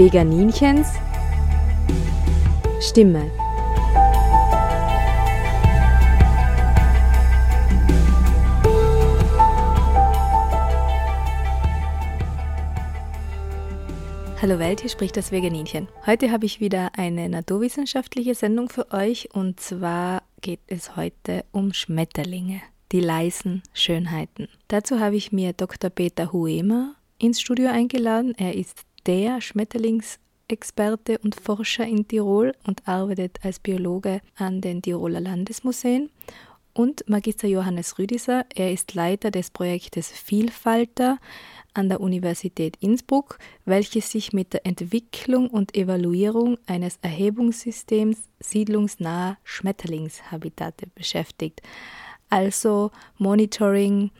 Veganinchens Stimme. Hallo Welt, hier spricht das Veganinchen. Heute habe ich wieder eine naturwissenschaftliche Sendung für euch und zwar geht es heute um Schmetterlinge, die leisen Schönheiten. Dazu habe ich mir Dr. Peter Huema ins Studio eingeladen. Er ist der Schmetterlingsexperte und Forscher in Tirol und arbeitet als Biologe an den Tiroler Landesmuseen. Und Magister Johannes Rüdiser, er ist Leiter des Projektes Vielfalter, an der Universität Innsbruck, welches sich mit der Entwicklung und Evaluierung eines Erhebungssystems siedlungsnaher Schmetterlingshabitate beschäftigt. Also Monitoring,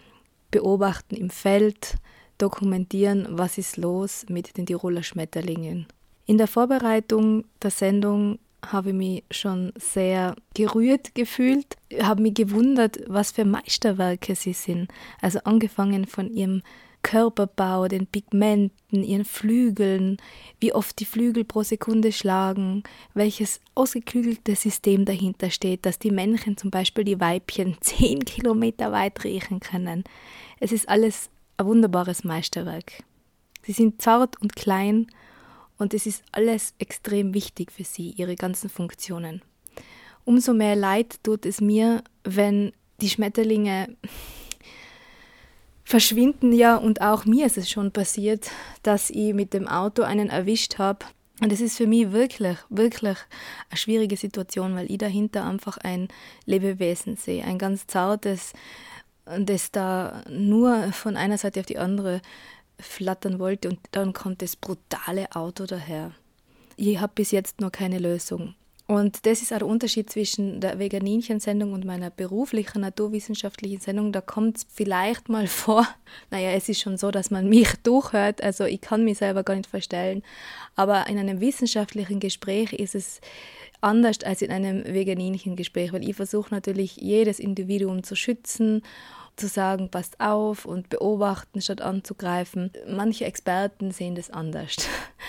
Beobachten im Feld, dokumentieren, was ist los mit den Tiroler Schmetterlingen. In der Vorbereitung der Sendung habe ich mich schon sehr gerührt gefühlt, habe mich gewundert, was für Meisterwerke sie sind. Also angefangen von ihrem Körperbau, den Pigmenten, ihren Flügeln, wie oft die Flügel pro Sekunde schlagen, welches ausgeklügelte System dahinter steht, dass die Männchen zum Beispiel die Weibchen zehn Kilometer weit riechen können. Es ist alles ein wunderbares Meisterwerk. Sie sind zart und klein und es ist alles extrem wichtig für sie, ihre ganzen Funktionen. Umso mehr Leid tut es mir, wenn die Schmetterlinge verschwinden ja und auch mir ist es schon passiert, dass ich mit dem Auto einen erwischt habe. Und es ist für mich wirklich, wirklich eine schwierige Situation, weil ich dahinter einfach ein Lebewesen sehe, ein ganz zartes, das da nur von einer Seite auf die andere flattern wollte und dann kommt das brutale Auto daher. Ich habe bis jetzt noch keine Lösung. Und das ist auch der Unterschied zwischen der Veganinchen-Sendung und meiner beruflichen naturwissenschaftlichen Sendung. Da kommt es vielleicht mal vor, naja, es ist schon so, dass man mich durchhört, also ich kann mich selber gar nicht verstellen. Aber in einem wissenschaftlichen Gespräch ist es anders als in einem Veganinchen-Gespräch, weil ich versuche natürlich jedes Individuum zu schützen zu sagen, passt auf und beobachten statt anzugreifen. Manche Experten sehen das anders.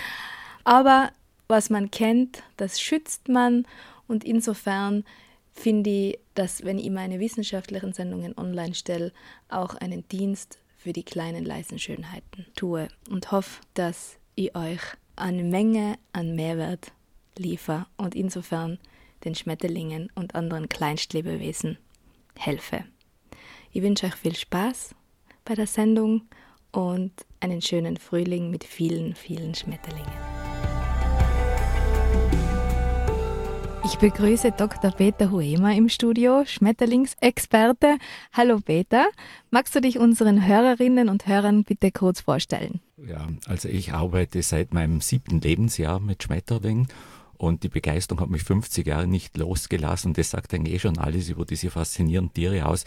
Aber was man kennt, das schützt man und insofern finde ich, dass wenn ich meine wissenschaftlichen Sendungen online stelle, auch einen Dienst für die kleinen leisen Schönheiten tue und hoffe, dass ich euch eine Menge an Mehrwert liefere und insofern den Schmetterlingen und anderen Kleinstlebewesen helfe. Ich wünsche euch viel Spaß bei der Sendung und einen schönen Frühling mit vielen, vielen Schmetterlingen. Ich begrüße Dr. Peter Huema im Studio, Schmetterlingsexperte. Hallo Peter, magst du dich unseren Hörerinnen und Hörern bitte kurz vorstellen? Ja, also ich arbeite seit meinem siebten Lebensjahr mit Schmetterlingen und die Begeisterung hat mich 50 Jahre nicht losgelassen. Das sagt eigentlich eh schon alles über diese faszinierenden Tiere aus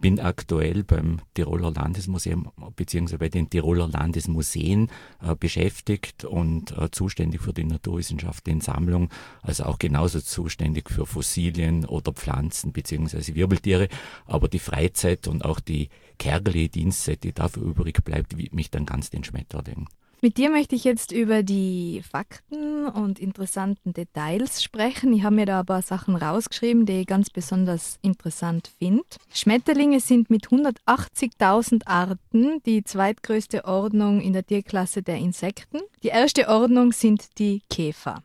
bin aktuell beim Tiroler Landesmuseum bzw. bei den Tiroler Landesmuseen äh, beschäftigt und äh, zuständig für die naturwissenschaftliche Sammlung, also auch genauso zuständig für Fossilien oder Pflanzen bzw. Wirbeltiere. Aber die Freizeit und auch die kärgliche Dienstzeit, die dafür übrig bleibt, widme ich dann ganz den Schmetterlingen. Mit dir möchte ich jetzt über die Fakten und interessanten Details sprechen. Ich habe mir da ein paar Sachen rausgeschrieben, die ich ganz besonders interessant finde. Schmetterlinge sind mit 180.000 Arten die zweitgrößte Ordnung in der Tierklasse der Insekten. Die erste Ordnung sind die Käfer.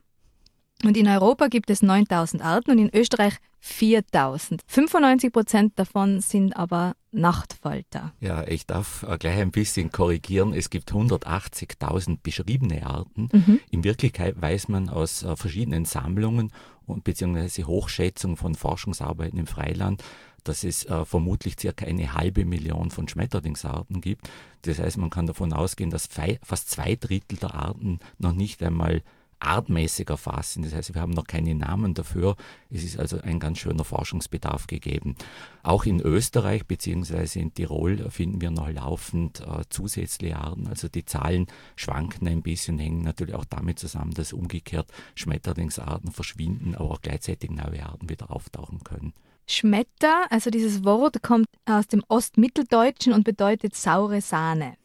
Und in Europa gibt es 9000 Arten und in Österreich 4000. 95 Prozent davon sind aber Nachtfalter. Ja, ich darf äh, gleich ein bisschen korrigieren. Es gibt 180.000 beschriebene Arten. Mhm. In Wirklichkeit weiß man aus äh, verschiedenen Sammlungen und beziehungsweise Hochschätzungen von Forschungsarbeiten im Freiland, dass es äh, vermutlich circa eine halbe Million von Schmetterlingsarten gibt. Das heißt, man kann davon ausgehen, dass fast zwei Drittel der Arten noch nicht einmal artmäßig erfassen. Das heißt, wir haben noch keine Namen dafür. Es ist also ein ganz schöner Forschungsbedarf gegeben. Auch in Österreich bzw. in Tirol finden wir noch laufend äh, zusätzliche Arten. Also die Zahlen schwanken ein bisschen, hängen natürlich auch damit zusammen, dass umgekehrt Schmetterlingsarten verschwinden, aber auch gleichzeitig neue Arten wieder auftauchen können. Schmetter, also dieses Wort kommt aus dem Ostmitteldeutschen und bedeutet saure Sahne.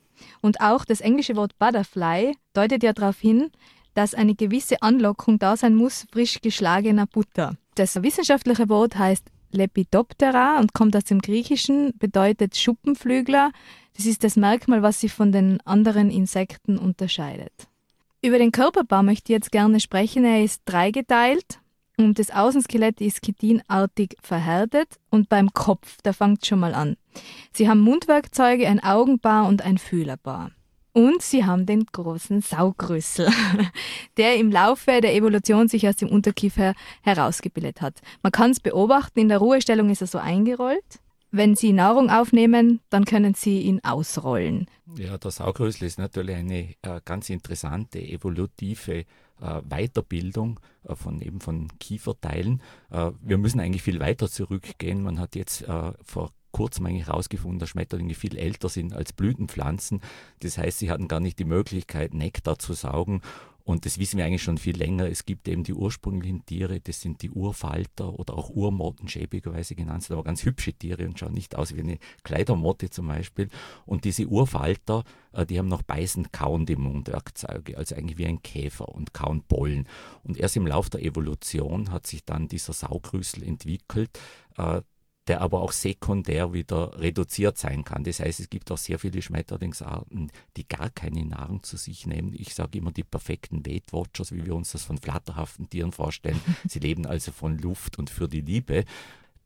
Und auch das englische Wort Butterfly deutet ja darauf hin, dass eine gewisse Anlockung da sein muss, frisch geschlagener Butter. Das wissenschaftliche Wort heißt Lepidoptera und kommt aus dem Griechischen, bedeutet Schuppenflügler. Das ist das Merkmal, was sie von den anderen Insekten unterscheidet. Über den Körperbau möchte ich jetzt gerne sprechen. Er ist dreigeteilt und das Außenskelett ist chitinartig verhärtet und beim Kopf, da fängt schon mal an. Sie haben Mundwerkzeuge, ein Augenbar und ein Fühlerbar. Und sie haben den großen Saugrüssel, der im Laufe der Evolution sich aus dem Unterkiefer herausgebildet hat. Man kann es beobachten, in der Ruhestellung ist er so eingerollt. Wenn Sie Nahrung aufnehmen, dann können Sie ihn ausrollen. Ja, der Saugrüssel ist natürlich eine äh, ganz interessante evolutive äh, Weiterbildung äh, von eben von Kieferteilen. Äh, wir müssen eigentlich viel weiter zurückgehen. Man hat jetzt vor kurzem eigentlich herausgefunden, dass Schmetterlinge viel älter sind als Blütenpflanzen. Das heißt, sie hatten gar nicht die Möglichkeit, Nektar zu saugen. Und das wissen wir eigentlich schon viel länger. Es gibt eben die ursprünglichen Tiere, das sind die Urfalter oder auch Urmotten, schäbigerweise genannt, sind aber ganz hübsche Tiere und schauen nicht aus wie eine Kleidermotte zum Beispiel. Und diese Urfalter, äh, die haben noch beißend kauende Mundwerkzeuge, also eigentlich wie ein Käfer und kauen Pollen. Und erst im Lauf der Evolution hat sich dann dieser Saugrüssel entwickelt, äh, der aber auch sekundär wieder reduziert sein kann. Das heißt, es gibt auch sehr viele Schmetterlingsarten, die gar keine Nahrung zu sich nehmen. Ich sage immer die perfekten Weight Watchers, wie wir uns das von flatterhaften Tieren vorstellen. Sie leben also von Luft und für die Liebe.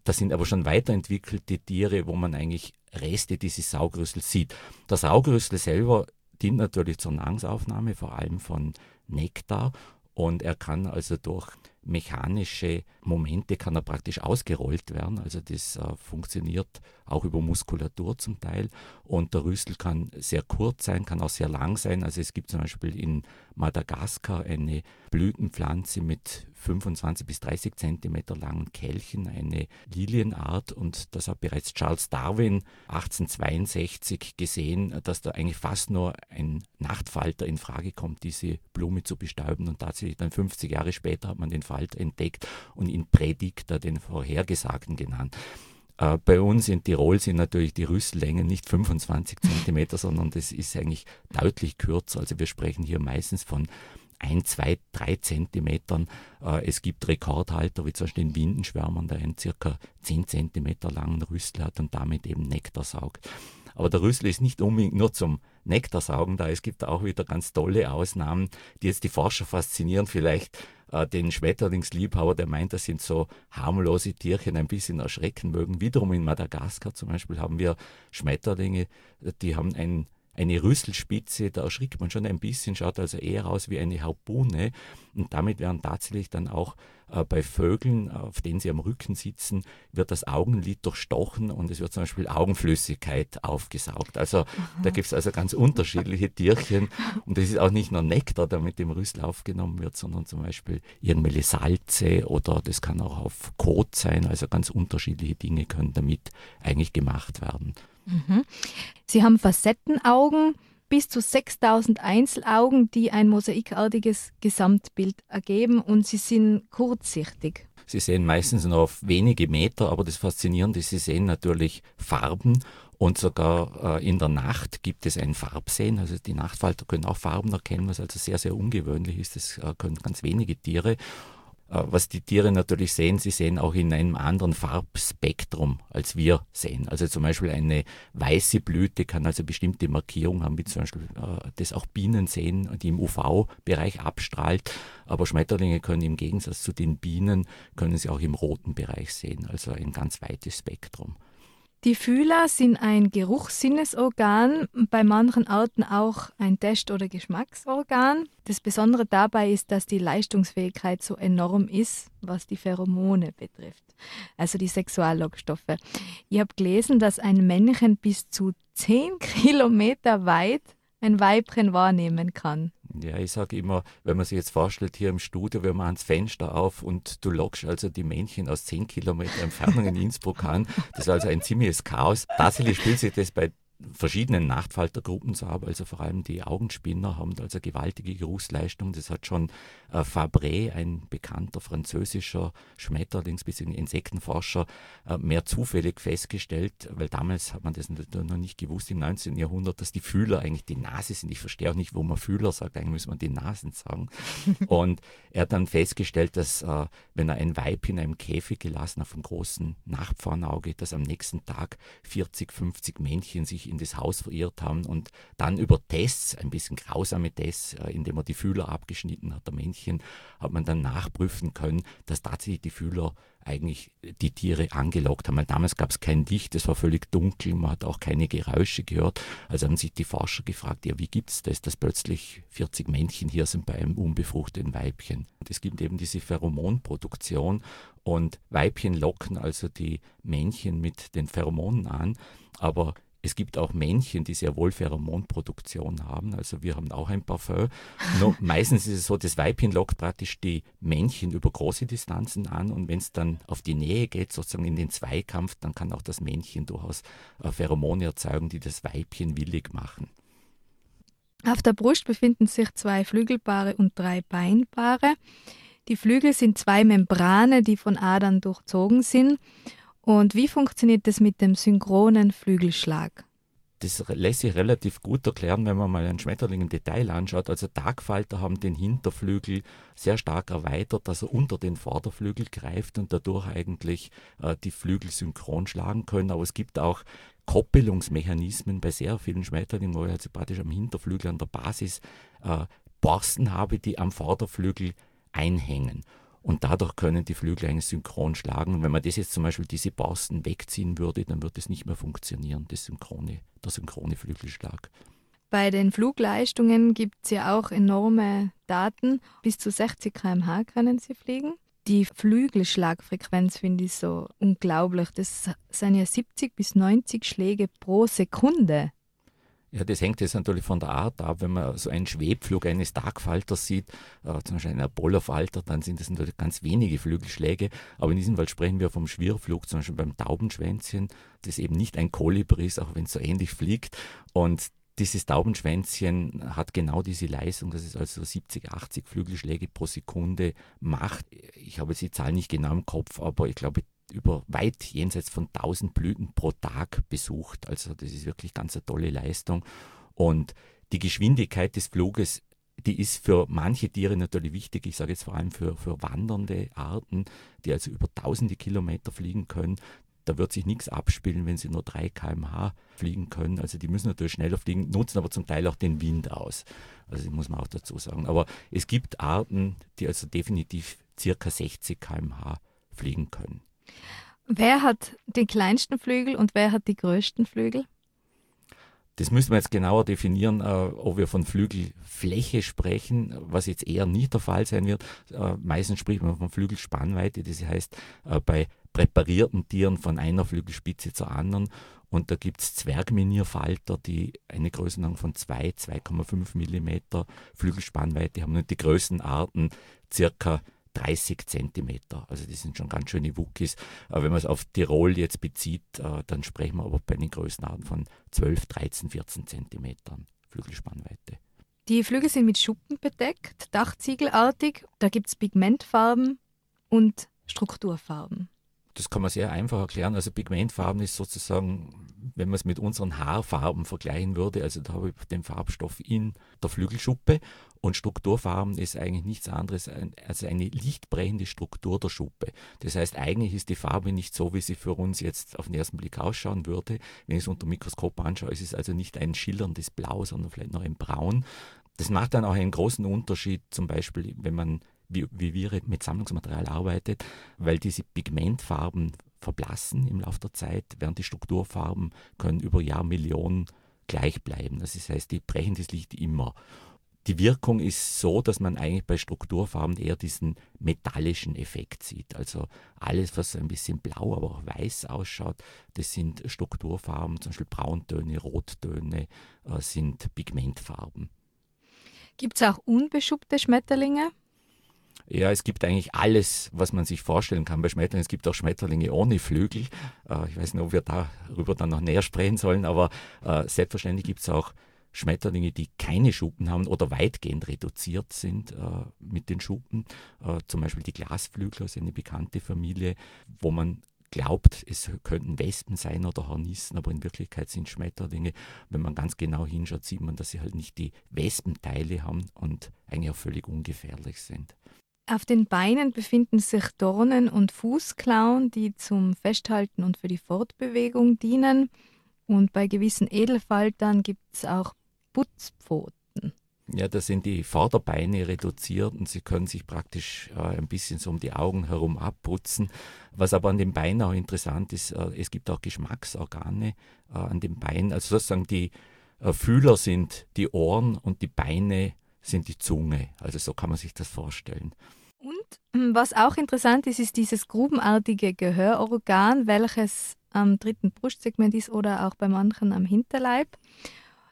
Das sind aber schon weiterentwickelte Tiere, wo man eigentlich Reste dieses Saugrüssels sieht. Das Saugrüssel selber dient natürlich zur Nahrungsaufnahme, vor allem von Nektar. Und er kann also durch mechanische Momente kann er praktisch ausgerollt werden. Also das äh, funktioniert auch über Muskulatur zum Teil. Und der Rüssel kann sehr kurz sein, kann auch sehr lang sein. Also es gibt zum Beispiel in Madagaskar eine Blütenpflanze mit 25 bis 30 Zentimeter langen Kelchen, eine Lilienart. Und das hat bereits Charles Darwin 1862 gesehen, dass da eigentlich fast nur ein Nachtfalter in Frage kommt, diese Blume zu bestäuben. Und tatsächlich dann 50 Jahre später hat man den Falter entdeckt und ihn Prädikter, den Vorhergesagten genannt. Äh, bei uns in Tirol sind natürlich die Rüssellängen nicht 25 Zentimeter, sondern das ist eigentlich deutlich kürzer. Also wir sprechen hier meistens von ein, zwei, drei Zentimetern. Äh, es gibt Rekordhalter, wie zum Beispiel den Windenschwärmern, der einen circa zehn Zentimeter langen Rüssel hat und damit eben Nektar saugt. Aber der Rüssel ist nicht unbedingt nur zum Nektarsaugen da. Es gibt auch wieder ganz tolle Ausnahmen, die jetzt die Forscher faszinieren. Vielleicht äh, den Schmetterlingsliebhaber, der meint, das sind so harmlose Tierchen, ein bisschen erschrecken mögen. Wiederum in Madagaskar zum Beispiel haben wir Schmetterlinge, die haben ein eine Rüsselspitze, da erschrickt man schon ein bisschen, schaut also eher aus wie eine Harpune. Und damit werden tatsächlich dann auch äh, bei Vögeln, auf denen sie am Rücken sitzen, wird das Augenlid durchstochen und es wird zum Beispiel Augenflüssigkeit aufgesaugt. Also da gibt es also ganz unterschiedliche Tierchen. Und es ist auch nicht nur Nektar, der mit dem Rüssel aufgenommen wird, sondern zum Beispiel irgendwelche Salze oder das kann auch auf Kot sein. Also ganz unterschiedliche Dinge können damit eigentlich gemacht werden. Mhm. Sie haben Facettenaugen, bis zu 6000 Einzelaugen, die ein mosaikartiges Gesamtbild ergeben und sie sind kurzsichtig. Sie sehen meistens nur auf wenige Meter, aber das Faszinierende ist, Sie sehen natürlich Farben und sogar äh, in der Nacht gibt es ein Farbsehen. Also die Nachtfalter können auch Farben erkennen, was also sehr, sehr ungewöhnlich ist. Das äh, können ganz wenige Tiere. Äh, was die Tiere natürlich sehen, sie sehen auch in einem anderen Farbspektrum, als wir sehen. Also zum Beispiel eine weiße Blüte kann also bestimmte Markierungen haben, wie zum Beispiel äh, das auch Bienen sehen, die im UV-Bereich abstrahlt. Aber Schmetterlinge können im Gegensatz zu den Bienen, können sie auch im roten Bereich sehen, also ein ganz weites Spektrum. Die Fühler sind ein Geruchssinnesorgan, bei manchen Arten auch ein Test- oder Geschmacksorgan. Das Besondere dabei ist, dass die Leistungsfähigkeit so enorm ist, was die Pheromone betrifft, also die Sexuallockstoffe. Ich habe gelesen, dass ein Männchen bis zu 10 Kilometer weit ein Weibchen wahrnehmen kann. Ja, ich sage immer, wenn man sich jetzt vorstellt, hier im Studio, wir machen das Fenster auf und du lockst also die Männchen aus 10 Kilometer Entfernung in Innsbruck an. Das ist also ein ziemliches Chaos. Tatsächlich spielt sich das bei verschiedenen Nachtfaltergruppen zu haben, also vor allem die Augenspinner haben also gewaltige Geruchsleistung. Das hat schon äh, Fabre, ein bekannter französischer Schmetterlings- bzw. Insektenforscher, äh, mehr zufällig festgestellt, weil damals hat man das noch nicht gewusst im 19. Jahrhundert, dass die Fühler eigentlich die Nase sind. Ich verstehe auch nicht, wo man Fühler sagt, eigentlich muss man die Nasen sagen. Und er hat dann festgestellt, dass äh, wenn er ein Weib in einem Käfig gelassen auf einem großen Nachtpfahnauge, dass am nächsten Tag 40, 50 Männchen sich in das Haus verirrt haben und dann über Tests, ein bisschen grausame Tests, äh, indem er die Fühler abgeschnitten hat, der Männchen, hat man dann nachprüfen können, dass tatsächlich die Fühler eigentlich die Tiere angelockt haben. Weil damals gab es kein Licht, es war völlig dunkel, man hat auch keine Geräusche gehört. Also haben sich die Forscher gefragt, ja, wie gibt es das, dass plötzlich 40 Männchen hier sind bei einem unbefruchteten Weibchen? Und es gibt eben diese Pheromonproduktion und Weibchen locken also die Männchen mit den Pheromonen an, aber es gibt auch Männchen, die sehr wohl Pheromonproduktion haben. Also wir haben auch ein Parfum. Nur meistens ist es so, das Weibchen lockt praktisch die Männchen über große Distanzen an und wenn es dann auf die Nähe geht, sozusagen in den Zweikampf, dann kann auch das Männchen durchaus äh, Pheromone erzeugen, die das Weibchen willig machen. Auf der Brust befinden sich zwei Flügelpaare und drei Beinpaare. Die Flügel sind zwei Membrane, die von Adern durchzogen sind und wie funktioniert das mit dem synchronen Flügelschlag? Das lässt sich relativ gut erklären, wenn man mal einen Schmetterling im Detail anschaut. Also Tagfalter haben den Hinterflügel sehr stark erweitert, dass er unter den Vorderflügel greift und dadurch eigentlich äh, die Flügel synchron schlagen können. Aber es gibt auch Koppelungsmechanismen bei sehr vielen Schmetterlingen, wo ich also praktisch am Hinterflügel an der Basis äh, Borsten habe, die am Vorderflügel einhängen und dadurch können die Flügel eigentlich synchron schlagen. Und wenn man das jetzt zum Beispiel diese Borsten wegziehen würde, dann würde es nicht mehr funktionieren, das synchrone, der synchrone Flügelschlag. Bei den Flugleistungen gibt es ja auch enorme Daten. Bis zu 60 km/h können sie fliegen. Die Flügelschlagfrequenz finde ich so unglaublich. Das sind ja 70 bis 90 Schläge pro Sekunde. Ja, das hängt jetzt natürlich von der Art ab. Wenn man so einen Schwebflug eines Tagfalters sieht, äh, zum Beispiel einen Apollo-Falter, dann sind das natürlich ganz wenige Flügelschläge. Aber in diesem Fall sprechen wir vom Schwirrflug, zum Beispiel beim Taubenschwänzchen, das eben nicht ein Kolibri ist, auch wenn es so ähnlich fliegt. Und dieses Taubenschwänzchen hat genau diese Leistung, dass es also 70, 80 Flügelschläge pro Sekunde macht. Ich habe jetzt die Zahl nicht genau im Kopf, aber ich glaube, über weit jenseits von 1000 Blüten pro Tag besucht. Also das ist wirklich ganz eine tolle Leistung. Und die Geschwindigkeit des Fluges, die ist für manche Tiere natürlich wichtig. Ich sage jetzt vor allem für, für wandernde Arten, die also über tausende Kilometer fliegen können. Da wird sich nichts abspielen, wenn sie nur 3 km/h fliegen können. Also die müssen natürlich schneller fliegen, nutzen aber zum Teil auch den Wind aus. Also das muss man auch dazu sagen. Aber es gibt Arten, die also definitiv circa 60 km/h fliegen können. Wer hat die kleinsten Flügel und wer hat die größten Flügel? Das müssen wir jetzt genauer definieren, äh, ob wir von Flügelfläche sprechen, was jetzt eher nicht der Fall sein wird. Äh, meistens spricht man von Flügelspannweite, das heißt äh, bei präparierten Tieren von einer Flügelspitze zur anderen. Und da gibt es Zwergminierfalter, die eine Größenordnung von 2, 2,5 mm Flügelspannweite haben. Und die größten Arten circa 30 Zentimeter. Also das sind schon ganz schöne Wookies. Aber wenn man es auf Tirol jetzt bezieht, äh, dann sprechen wir aber bei den Größenarten von 12, 13, 14 Zentimetern Flügelspannweite. Die Flügel sind mit Schuppen bedeckt, dachziegelartig. Da gibt es Pigmentfarben und Strukturfarben. Das kann man sehr einfach erklären. Also Pigmentfarben ist sozusagen, wenn man es mit unseren Haarfarben vergleichen würde, also da habe ich den Farbstoff in der Flügelschuppe und Strukturfarben ist eigentlich nichts anderes als eine lichtbrechende Struktur der Schuppe. Das heißt, eigentlich ist die Farbe nicht so, wie sie für uns jetzt auf den ersten Blick ausschauen würde. Wenn ich es unter dem Mikroskop anschaue, ist es also nicht ein schillerndes Blau, sondern vielleicht noch ein Braun. Das macht dann auch einen großen Unterschied, zum Beispiel, wenn man wie, wie wir mit Sammlungsmaterial arbeitet, weil diese Pigmentfarben verblassen im Laufe der Zeit, während die Strukturfarben können über Jahrmillionen gleich bleiben. Das heißt, die brechen das Licht immer. Die Wirkung ist so, dass man eigentlich bei Strukturfarben eher diesen metallischen Effekt sieht. Also alles, was ein bisschen blau, aber auch weiß ausschaut, das sind Strukturfarben, zum Beispiel Brauntöne, Rottöne, äh, sind Pigmentfarben. Gibt es auch unbeschuppte Schmetterlinge? Ja, es gibt eigentlich alles, was man sich vorstellen kann bei Schmetterlingen. Es gibt auch Schmetterlinge ohne Flügel. Äh, ich weiß nicht, ob wir darüber dann noch näher sprechen sollen, aber äh, selbstverständlich gibt es auch Schmetterlinge, die keine Schuppen haben oder weitgehend reduziert sind äh, mit den Schuppen. Äh, zum Beispiel die Glasflügler ist eine bekannte Familie, wo man glaubt, es könnten Wespen sein oder Hornissen, aber in Wirklichkeit sind Schmetterlinge. Wenn man ganz genau hinschaut, sieht man, dass sie halt nicht die Wespenteile haben und eigentlich auch völlig ungefährlich sind. Auf den Beinen befinden sich Dornen und Fußklauen, die zum Festhalten und für die Fortbewegung dienen. Und bei gewissen Edelfaltern gibt es auch Putzpfoten. Ja, da sind die Vorderbeine reduziert und sie können sich praktisch äh, ein bisschen so um die Augen herum abputzen. Was aber an den Beinen auch interessant ist, äh, es gibt auch Geschmacksorgane äh, an den Beinen. Also sozusagen die äh, Fühler sind die Ohren und die Beine sind die Zunge. Also so kann man sich das vorstellen. Und hm, was auch interessant ist, ist dieses grubenartige Gehörorgan, welches am dritten Brustsegment ist oder auch bei manchen am Hinterleib.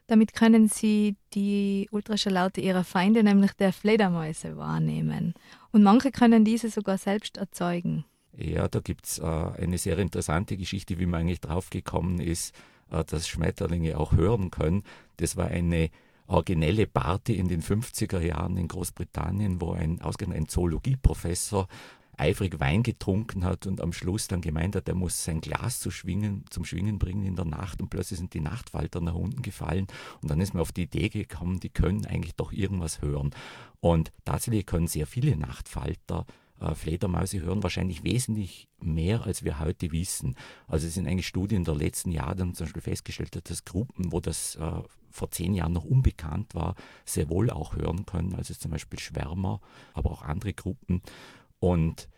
Damit können sie die Ultraschalllaute ihrer Feinde, nämlich der Fledermäuse, wahrnehmen. Und manche können diese sogar selbst erzeugen. Ja, da gibt es äh, eine sehr interessante Geschichte, wie man eigentlich draufgekommen ist, äh, dass Schmetterlinge auch hören können. Das war eine originelle Party in den 50er Jahren in Großbritannien, wo ein ein Zoologieprofessor eifrig Wein getrunken hat und am Schluss dann gemeint hat, er muss sein Glas zu schwingen, zum Schwingen bringen in der Nacht und plötzlich sind die Nachtfalter nach unten gefallen und dann ist mir auf die Idee gekommen, die können eigentlich doch irgendwas hören. Und tatsächlich können sehr viele Nachtfalter äh, Fledermäuse hören, wahrscheinlich wesentlich mehr, als wir heute wissen. Also es sind eigentlich Studien der letzten Jahre, die haben zum Beispiel festgestellt, dass Gruppen, wo das äh, vor zehn Jahren noch unbekannt war, sehr wohl auch hören können, also zum Beispiel Schwärmer, aber auch andere Gruppen. Und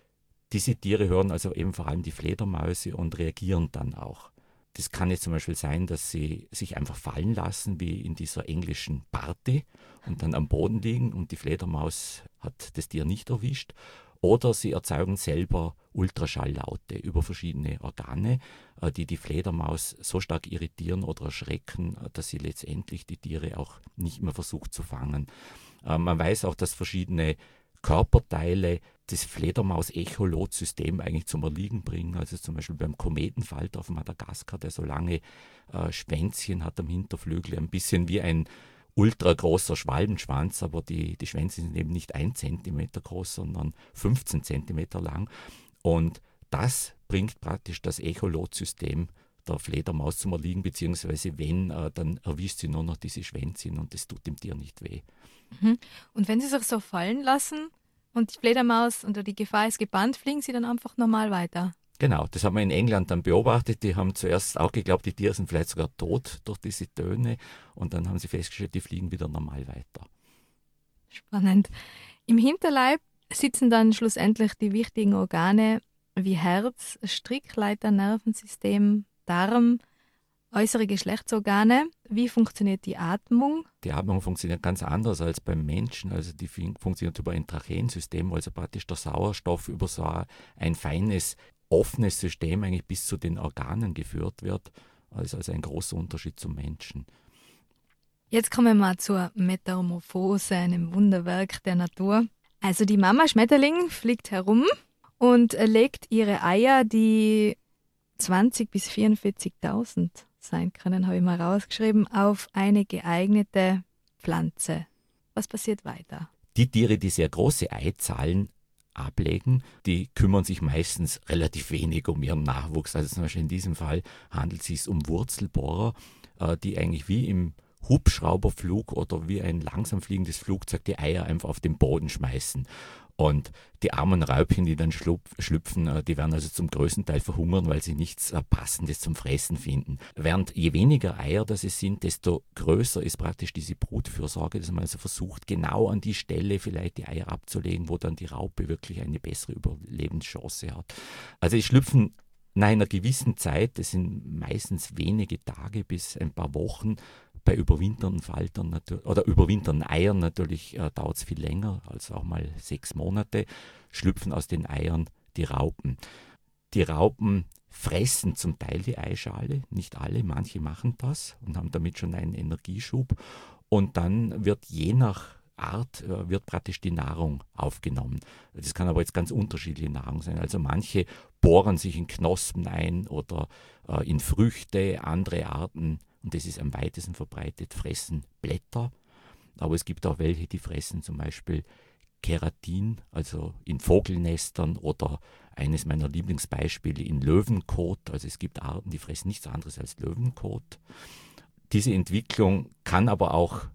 diese Tiere hören also eben vor allem die Fledermäuse und reagieren dann auch. Das kann jetzt zum Beispiel sein, dass sie sich einfach fallen lassen, wie in dieser englischen Party, und dann am Boden liegen und die Fledermaus hat das Tier nicht erwischt. Oder sie erzeugen selber Ultraschalllaute über verschiedene Organe, äh, die die Fledermaus so stark irritieren oder erschrecken, äh, dass sie letztendlich die Tiere auch nicht mehr versucht zu fangen. Äh, man weiß auch, dass verschiedene Körperteile das Fledermaus-Echolot-System eigentlich zum Erliegen bringen. Also zum Beispiel beim Kometenfalter auf Madagaskar, der so lange äh, Schwänzchen hat am Hinterflügel, ein bisschen wie ein ultra großer Schwalbenschwanz, aber die, die Schwänze sind eben nicht ein Zentimeter groß, sondern 15 Zentimeter lang. Und das bringt praktisch das Echolot-System der Fledermaus zum Erliegen, beziehungsweise wenn, äh, dann erwischt sie nur noch diese Schwänzchen und das tut dem Tier nicht weh. Mhm. Und wenn sie sich so fallen lassen und die Fledermaus unter die Gefahr ist gebannt, fliegen sie dann einfach normal weiter? Genau, das haben wir in England dann beobachtet. Die haben zuerst auch geglaubt, die Tiere sind vielleicht sogar tot durch diese Töne und dann haben sie festgestellt, die fliegen wieder normal weiter. Spannend. Im Hinterleib sitzen dann schlussendlich die wichtigen Organe wie Herz, Strickleiter, Nervensystem, Darm, äußere Geschlechtsorgane. Wie funktioniert die Atmung? Die Atmung funktioniert ganz anders als beim Menschen. Also die funktioniert über ein Trachensystem, also praktisch der Sauerstoff über so ein feines, offenes System eigentlich bis zu den Organen geführt wird. Also, also ein großer Unterschied zum Menschen. Jetzt kommen wir mal zur Metamorphose, einem Wunderwerk der Natur. Also die Mama Schmetterling fliegt herum und legt ihre Eier, die 20 bis 44.000 sein können, habe ich mal rausgeschrieben, auf eine geeignete Pflanze. Was passiert weiter? Die Tiere, die sehr große Eizahlen ablegen, die kümmern sich meistens relativ wenig um ihren Nachwuchs. Also zum Beispiel in diesem Fall handelt es sich um Wurzelbohrer, äh, die eigentlich wie im Hubschrauberflug oder wie ein langsam fliegendes Flugzeug die Eier einfach auf den Boden schmeißen. Und die armen Räubchen, die dann schlüpfen, äh, die werden also zum größten Teil verhungern, weil sie nichts äh, Passendes zum Fressen finden. Während je weniger Eier das es sind, desto größer ist praktisch diese Brutfürsorge, dass man also versucht, genau an die Stelle vielleicht die Eier abzulegen, wo dann die Raupe wirklich eine bessere Überlebenschance hat. Also die schlüpfen nach einer gewissen Zeit, das sind meistens wenige Tage bis ein paar Wochen, bei überwinternden Faltern oder überwinternden Eiern natürlich äh, dauert es viel länger, also auch mal sechs Monate, schlüpfen aus den Eiern die Raupen. Die Raupen fressen zum Teil die Eischale, nicht alle, manche machen das und haben damit schon einen Energieschub. Und dann wird je nach Art äh, wird praktisch die Nahrung aufgenommen. Das kann aber jetzt ganz unterschiedliche Nahrung sein. Also manche bohren sich in Knospen ein oder äh, in Früchte, andere Arten, und das ist am weitesten verbreitet, fressen Blätter. Aber es gibt auch welche, die fressen zum Beispiel Keratin, also in Vogelnestern oder eines meiner Lieblingsbeispiele in Löwenkot. Also es gibt Arten, die fressen nichts anderes als Löwenkot. Diese Entwicklung kann aber auch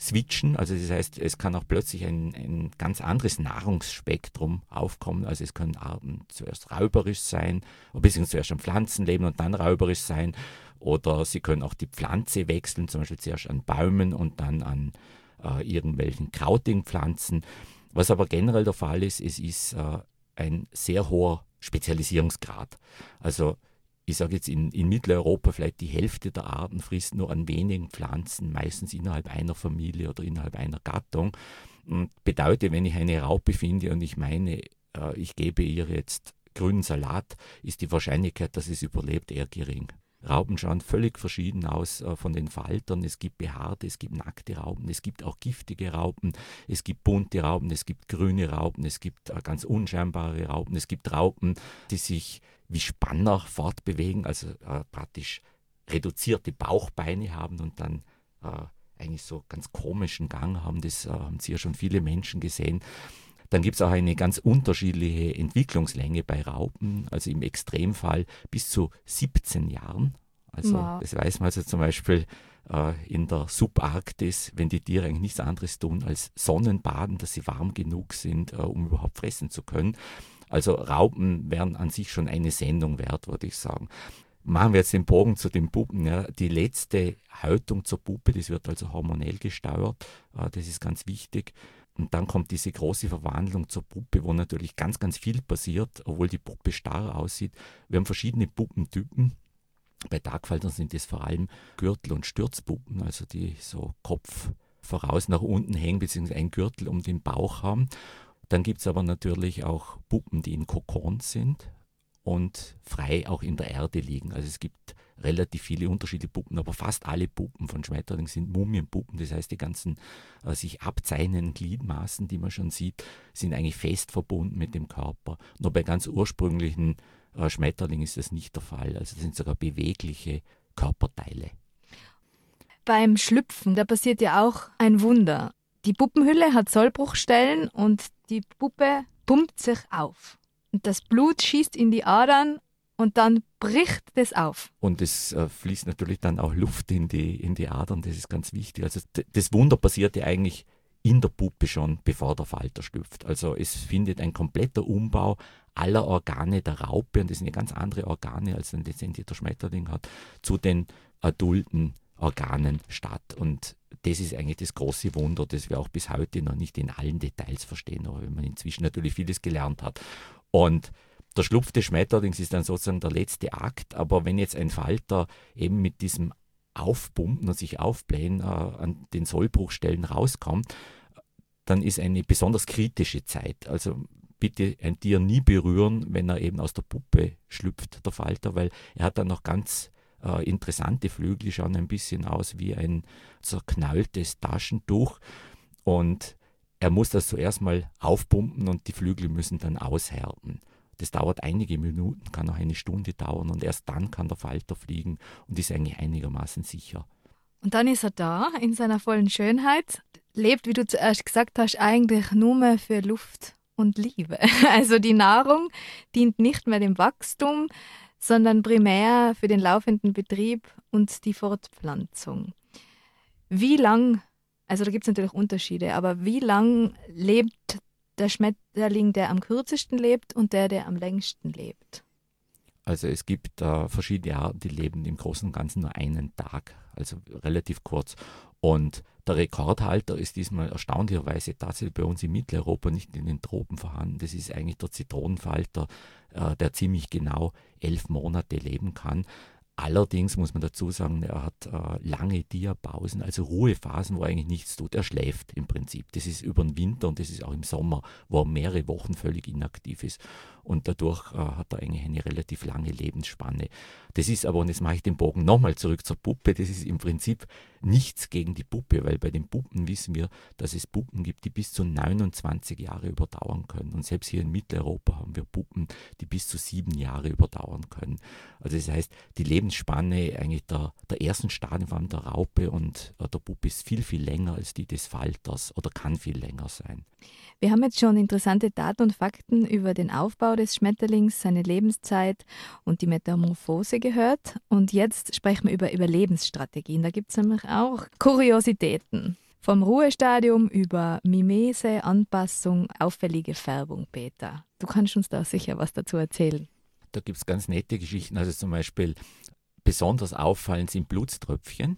switchen, also das heißt, es kann auch plötzlich ein, ein ganz anderes Nahrungsspektrum aufkommen. Also es können Arten zuerst räuberisch sein, beziehungsweise zuerst an Pflanzen leben und dann räuberisch sein. Oder sie können auch die Pflanze wechseln, zum Beispiel zuerst an Bäumen und dann an äh, irgendwelchen krautigen Pflanzen. Was aber generell der Fall ist, es ist äh, ein sehr hoher Spezialisierungsgrad. Also ich sage jetzt in, in, Mitteleuropa vielleicht die Hälfte der Arten frisst nur an wenigen Pflanzen, meistens innerhalb einer Familie oder innerhalb einer Gattung. Und bedeutet, wenn ich eine Raupe finde und ich meine, äh, ich gebe ihr jetzt grünen Salat, ist die Wahrscheinlichkeit, dass es überlebt, eher gering. Raupen schauen völlig verschieden aus äh, von den Faltern. Es gibt behaarte, es gibt nackte Raupen, es gibt auch giftige Raupen, es gibt bunte Raupen, es gibt grüne Raupen, es gibt äh, ganz unscheinbare Raupen, es gibt Raupen, die sich wie Spanner fortbewegen, also äh, praktisch reduzierte Bauchbeine haben und dann äh, eigentlich so ganz komischen Gang haben. Das äh, haben Sie ja schon viele Menschen gesehen. Dann gibt es auch eine ganz unterschiedliche Entwicklungslänge bei Raupen, also im Extremfall bis zu 17 Jahren. Also wow. das weiß man also zum Beispiel äh, in der Subarktis, wenn die Tiere eigentlich nichts anderes tun als Sonnenbaden, dass sie warm genug sind, äh, um überhaupt fressen zu können. Also Raupen wären an sich schon eine Sendung wert, würde ich sagen. Machen wir jetzt den Bogen zu den Puppen. Ja. Die letzte Haltung zur Puppe, das wird also hormonell gesteuert, äh, das ist ganz wichtig. Und dann kommt diese große Verwandlung zur Puppe, wo natürlich ganz, ganz viel passiert, obwohl die Puppe starr aussieht. Wir haben verschiedene Puppentypen. Bei Tagfaltern sind es vor allem Gürtel- und Stürzpuppen, also die so Kopf voraus nach unten hängen, beziehungsweise ein Gürtel um den Bauch haben. Dann gibt es aber natürlich auch Puppen, die in Kokons sind und frei auch in der Erde liegen. Also es gibt relativ viele unterschiedliche Puppen, aber fast alle Puppen von Schmetterling sind Mumienpuppen. Das heißt, die ganzen äh, sich abzeichnenden Gliedmaßen, die man schon sieht, sind eigentlich fest verbunden mit dem Körper. Nur bei ganz ursprünglichen äh, Schmetterlingen ist das nicht der Fall. Also das sind sogar bewegliche Körperteile. Beim Schlüpfen, da passiert ja auch ein Wunder. Die Puppenhülle hat Sollbruchstellen und die Puppe pumpt sich auf. Und das Blut schießt in die Adern und dann bricht das auf. Und es äh, fließt natürlich dann auch Luft in die, in die Adern, das ist ganz wichtig. Also das Wunder passiert ja eigentlich in der Puppe schon, bevor der Falter schlüpft. Also es findet ein kompletter Umbau aller Organe der Raupe, und das sind ja ganz andere Organe, als dann letztendlich der Schmetterling hat, zu den adulten Organen statt. Und das ist eigentlich das große Wunder, das wir auch bis heute noch nicht in allen Details verstehen, aber wenn man inzwischen natürlich vieles gelernt hat. Und der Schlupf des Schmetterlings ist dann sozusagen der letzte Akt, aber wenn jetzt ein Falter eben mit diesem Aufpumpen und sich aufblähen äh, an den Sollbruchstellen rauskommt, dann ist eine besonders kritische Zeit. Also bitte ein Tier nie berühren, wenn er eben aus der Puppe schlüpft, der Falter, weil er hat dann noch ganz äh, interessante Flügel, schauen ein bisschen aus wie ein zerknalltes Taschentuch und er muss das zuerst mal aufpumpen und die Flügel müssen dann aushärten. Das dauert einige Minuten, kann auch eine Stunde dauern und erst dann kann der Falter fliegen und ist eigentlich einigermaßen sicher. Und dann ist er da in seiner vollen Schönheit, lebt, wie du zuerst gesagt hast, eigentlich nur mehr für Luft und Liebe. Also die Nahrung dient nicht mehr dem Wachstum, sondern primär für den laufenden Betrieb und die Fortpflanzung. Wie lang, also da gibt es natürlich Unterschiede, aber wie lang lebt der Schmetterling, der am kürzesten lebt und der, der am längsten lebt? Also es gibt äh, verschiedene Arten, die leben im Großen und Ganzen nur einen Tag, also relativ kurz. Und der Rekordhalter ist diesmal erstaunlicherweise tatsächlich bei uns in Mitteleuropa nicht in den Tropen vorhanden. Das ist eigentlich der Zitronenfalter, äh, der ziemlich genau elf Monate leben kann. Allerdings muss man dazu sagen, er hat äh, lange Diapausen, also Ruhephasen, wo er eigentlich nichts tut. Er schläft im Prinzip. Das ist über den Winter und das ist auch im Sommer, wo er mehrere Wochen völlig inaktiv ist. Und dadurch äh, hat er eigentlich eine relativ lange Lebensspanne. Das ist aber, und jetzt mache ich den Bogen nochmal zurück zur Puppe, das ist im Prinzip nichts gegen die Puppe, weil bei den Puppen wissen wir, dass es Puppen gibt, die bis zu 29 Jahre überdauern können. Und selbst hier in Mitteleuropa haben wir Puppen, die bis zu sieben Jahre überdauern können. Also das heißt, die Lebensspanne eigentlich der, der ersten allem der Raupe und äh, der Puppe ist viel, viel länger als die des Falters oder kann viel länger sein. Wir haben jetzt schon interessante Daten und Fakten über den Aufbau des Schmetterlings, seine Lebenszeit und die Metamorphose gehört. Und jetzt sprechen wir über Überlebensstrategien. Da gibt es nämlich auch Kuriositäten. Vom Ruhestadium über Mimese, Anpassung, auffällige Färbung, Peter. Du kannst uns da sicher was dazu erzählen. Da gibt es ganz nette Geschichten. Also zum Beispiel besonders auffallend sind Blutströpfchen.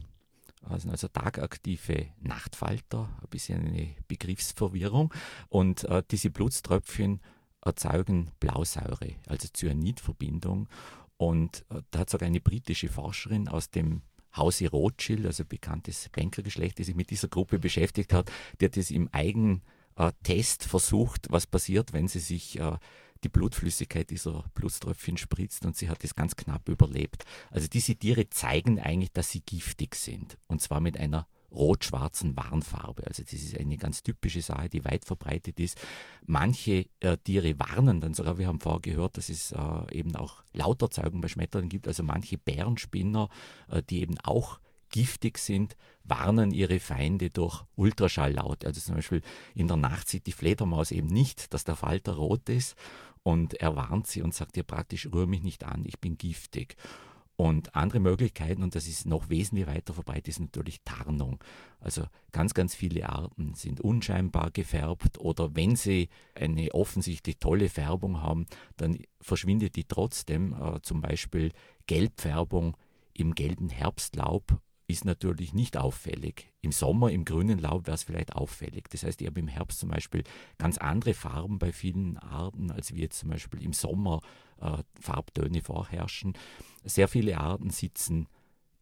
Also, also tagaktive Nachtfalter, ein bisschen eine Begriffsverwirrung. Und äh, diese Blutströpfchen erzeugen Blausäure, also Cyanidverbindung. Und äh, da hat sogar eine britische Forscherin aus dem Hause Rothschild, also bekanntes Bankergeschlecht, die sich mit dieser Gruppe beschäftigt hat, die hat es im Eigentest versucht, was passiert, wenn sie sich äh, die Blutflüssigkeit dieser Blutströpfchen spritzt und sie hat es ganz knapp überlebt. Also diese Tiere zeigen eigentlich, dass sie giftig sind und zwar mit einer rot-schwarzen Warnfarbe. Also das ist eine ganz typische Sache, die weit verbreitet ist. Manche äh, Tiere warnen dann sogar, wir haben vorher gehört, dass es äh, eben auch Lauterzeugung bei Schmetterlingen gibt, also manche Bärenspinner, äh, die eben auch giftig sind, warnen ihre Feinde durch Ultraschalllaut. Also zum Beispiel in der Nacht sieht die Fledermaus eben nicht, dass der Falter rot ist und er warnt sie und sagt ihr praktisch, rühr mich nicht an, ich bin giftig. Und andere Möglichkeiten, und das ist noch wesentlich weiter verbreitet, ist natürlich Tarnung. Also ganz, ganz viele Arten sind unscheinbar gefärbt oder wenn sie eine offensichtlich tolle Färbung haben, dann verschwindet die trotzdem. Äh, zum Beispiel Gelbfärbung im gelben Herbstlaub ist natürlich nicht auffällig. Im Sommer, im grünen Laub wäre es vielleicht auffällig. Das heißt, ich habe im Herbst zum Beispiel ganz andere Farben bei vielen Arten, als wie jetzt zum Beispiel im Sommer äh, Farbtöne vorherrschen. Sehr viele Arten sitzen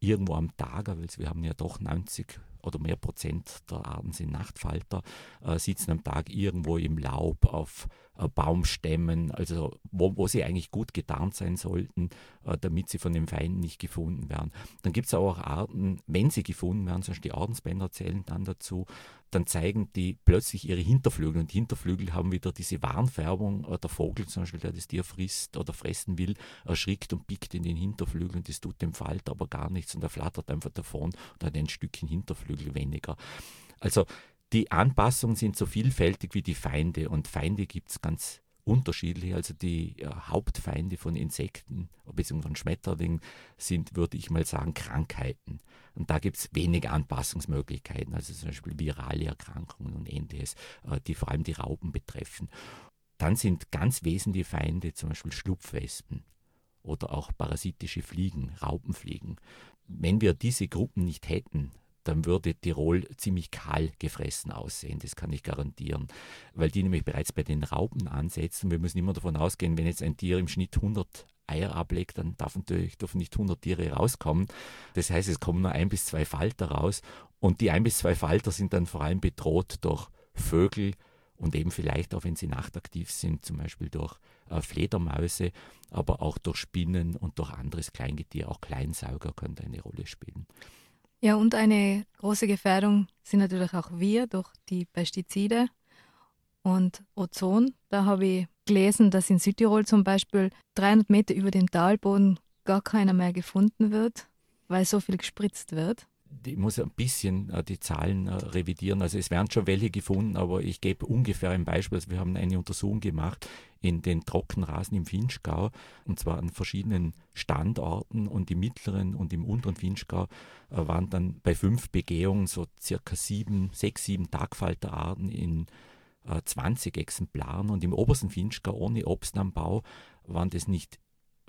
irgendwo am Tag, weil wir haben ja doch 90 oder mehr Prozent der Arten sind Nachtfalter, äh, sitzen am Tag irgendwo im Laub auf Baumstämmen, also wo, wo, sie eigentlich gut getarnt sein sollten, äh, damit sie von den Feinden nicht gefunden werden. Dann gibt es auch Arten, wenn sie gefunden werden, zum Beispiel die Ordensbänder zählen dann dazu, dann zeigen die plötzlich ihre Hinterflügel und die Hinterflügel haben wieder diese Warnfärbung. Äh, der Vogel zum Beispiel, der das Tier frisst oder fressen will, erschrickt und pickt in den Hinterflügel und das tut dem Falter aber gar nichts und er flattert einfach davon und hat ein Stückchen Hinterflügel weniger. Also die Anpassungen sind so vielfältig wie die Feinde und Feinde gibt es ganz unterschiedlich. Also die äh, Hauptfeinde von Insekten bzw. von Schmetterlingen sind, würde ich mal sagen, Krankheiten. Und da gibt es wenig Anpassungsmöglichkeiten, also zum Beispiel virale Erkrankungen und ähnliches, äh, die vor allem die Raupen betreffen. Dann sind ganz wesentliche Feinde zum Beispiel Schlupfwespen oder auch parasitische Fliegen, Raupenfliegen. Wenn wir diese Gruppen nicht hätten, dann würde Tirol ziemlich kahl gefressen aussehen, das kann ich garantieren, weil die nämlich bereits bei den Raupen ansetzen. Wir müssen immer davon ausgehen, wenn jetzt ein Tier im Schnitt 100 Eier ablegt, dann darf natürlich, dürfen nicht 100 Tiere rauskommen. Das heißt, es kommen nur ein bis zwei Falter raus und die ein bis zwei Falter sind dann vor allem bedroht durch Vögel und eben vielleicht auch, wenn sie nachtaktiv sind, zum Beispiel durch äh, Fledermäuse, aber auch durch Spinnen und durch anderes Kleingetier, auch Kleinsauger können eine Rolle spielen. Ja, und eine große Gefährdung sind natürlich auch wir durch die Pestizide und Ozon. Da habe ich gelesen, dass in Südtirol zum Beispiel 300 Meter über dem Talboden gar keiner mehr gefunden wird, weil so viel gespritzt wird ich muss ein bisschen äh, die Zahlen äh, revidieren. Also es werden schon welche gefunden, aber ich gebe ungefähr ein Beispiel. Also wir haben eine Untersuchung gemacht in den Trockenrasen im Finchgau und zwar an verschiedenen Standorten und im mittleren und im unteren Finchgau äh, waren dann bei fünf Begehungen so circa sieben, sechs, sieben Tagfalterarten in 20 Exemplaren und im obersten Finchgau ohne Obstanbau waren das nicht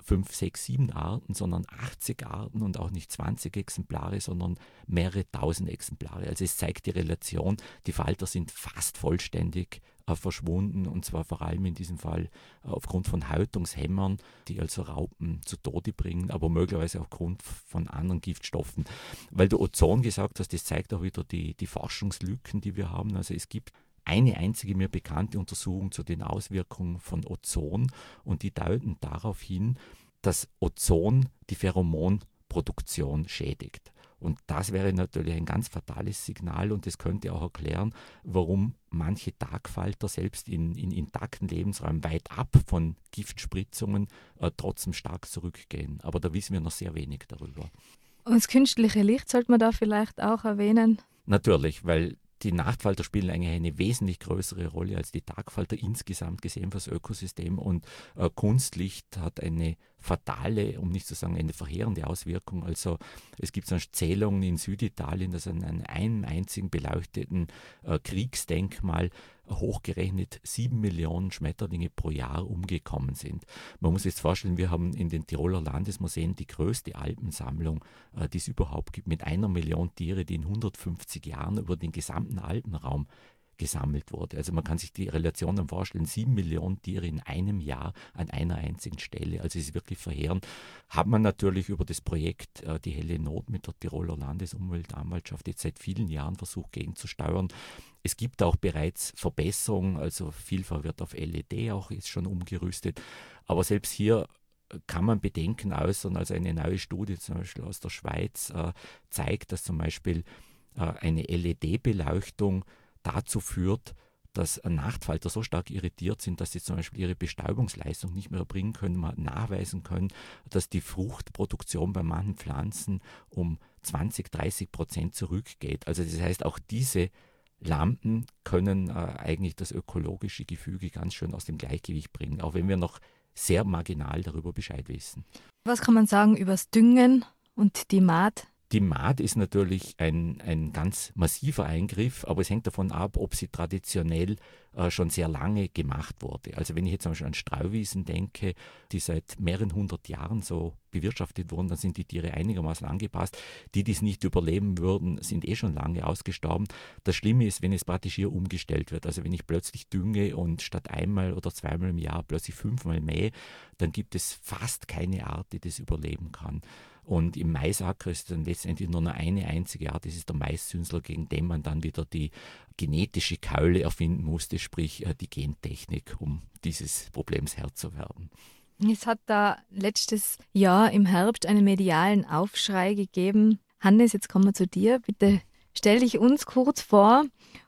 fünf, sechs, sieben Arten, sondern 80 Arten und auch nicht 20 Exemplare, sondern mehrere tausend Exemplare. Also es zeigt die Relation, die Falter sind fast vollständig äh, verschwunden und zwar vor allem in diesem Fall äh, aufgrund von Häutungshämmern, die also Raupen zu Tode bringen, aber möglicherweise aufgrund von anderen Giftstoffen. Weil du Ozon gesagt hast, das zeigt auch wieder die, die Forschungslücken, die wir haben. Also es gibt eine einzige mir bekannte Untersuchung zu den Auswirkungen von Ozon und die deuten darauf hin, dass Ozon die Pheromonproduktion schädigt. Und das wäre natürlich ein ganz fatales Signal und das könnte auch erklären, warum manche Tagfalter selbst in, in intakten Lebensräumen weit ab von Giftspritzungen äh, trotzdem stark zurückgehen. Aber da wissen wir noch sehr wenig darüber. Und das künstliche Licht sollte man da vielleicht auch erwähnen? Natürlich, weil die Nachtfalter spielen eigentlich eine wesentlich größere Rolle als die Tagfalter insgesamt gesehen für das Ökosystem und äh, Kunstlicht hat eine fatale, um nicht zu sagen eine verheerende Auswirkung. Also es gibt so Zählungen in Süditalien, dass an einem einzigen beleuchteten äh, Kriegsdenkmal hochgerechnet sieben Millionen Schmetterlinge pro Jahr umgekommen sind. Man muss jetzt vorstellen, wir haben in den Tiroler Landesmuseen die größte Alpensammlung, äh, die es überhaupt gibt, mit einer Million Tiere, die in 150 Jahren über den gesamten Alpenraum gesammelt wurde. Also man kann sich die Relation dann vorstellen, sieben Millionen Tiere in einem Jahr an einer einzigen Stelle. Also es ist wirklich verheerend. Hat man natürlich über das Projekt äh, Die helle Not mit der Tiroler Landesumweltanwaltschaft jetzt seit vielen Jahren versucht gegenzusteuern. Es gibt auch bereits Verbesserungen, also vielfach wird auf LED auch jetzt schon umgerüstet. Aber selbst hier kann man Bedenken äußern. Also eine neue Studie zum Beispiel aus der Schweiz äh, zeigt, dass zum Beispiel äh, eine LED-Beleuchtung dazu führt, dass Nachtfalter so stark irritiert sind, dass sie zum Beispiel ihre Bestäubungsleistung nicht mehr erbringen können, nachweisen können, dass die Fruchtproduktion bei manchen Pflanzen um 20, 30 Prozent zurückgeht. Also das heißt, auch diese Lampen können äh, eigentlich das ökologische Gefüge ganz schön aus dem Gleichgewicht bringen, auch wenn wir noch sehr marginal darüber Bescheid wissen. Was kann man sagen über das Düngen und die Maat? Die Maat ist natürlich ein, ein ganz massiver Eingriff, aber es hängt davon ab, ob sie traditionell äh, schon sehr lange gemacht wurde. Also wenn ich jetzt zum Beispiel an Streuwiesen denke, die seit mehreren hundert Jahren so bewirtschaftet wurden, dann sind die Tiere einigermaßen angepasst. Die, die es nicht überleben würden, sind eh schon lange ausgestorben. Das Schlimme ist, wenn es praktisch hier umgestellt wird. Also wenn ich plötzlich dünge und statt einmal oder zweimal im Jahr plötzlich fünfmal mähe, dann gibt es fast keine Art, die das überleben kann. Und im Maisacker ist dann letztendlich nur eine einzige Art, das ist der Maiszünsler, gegen den man dann wieder die genetische Keule erfinden musste, sprich äh, die Gentechnik, um dieses Problems Herr zu werden. Es hat da letztes Jahr im Herbst einen medialen Aufschrei gegeben. Hannes, jetzt kommen wir zu dir. Bitte stell dich uns kurz vor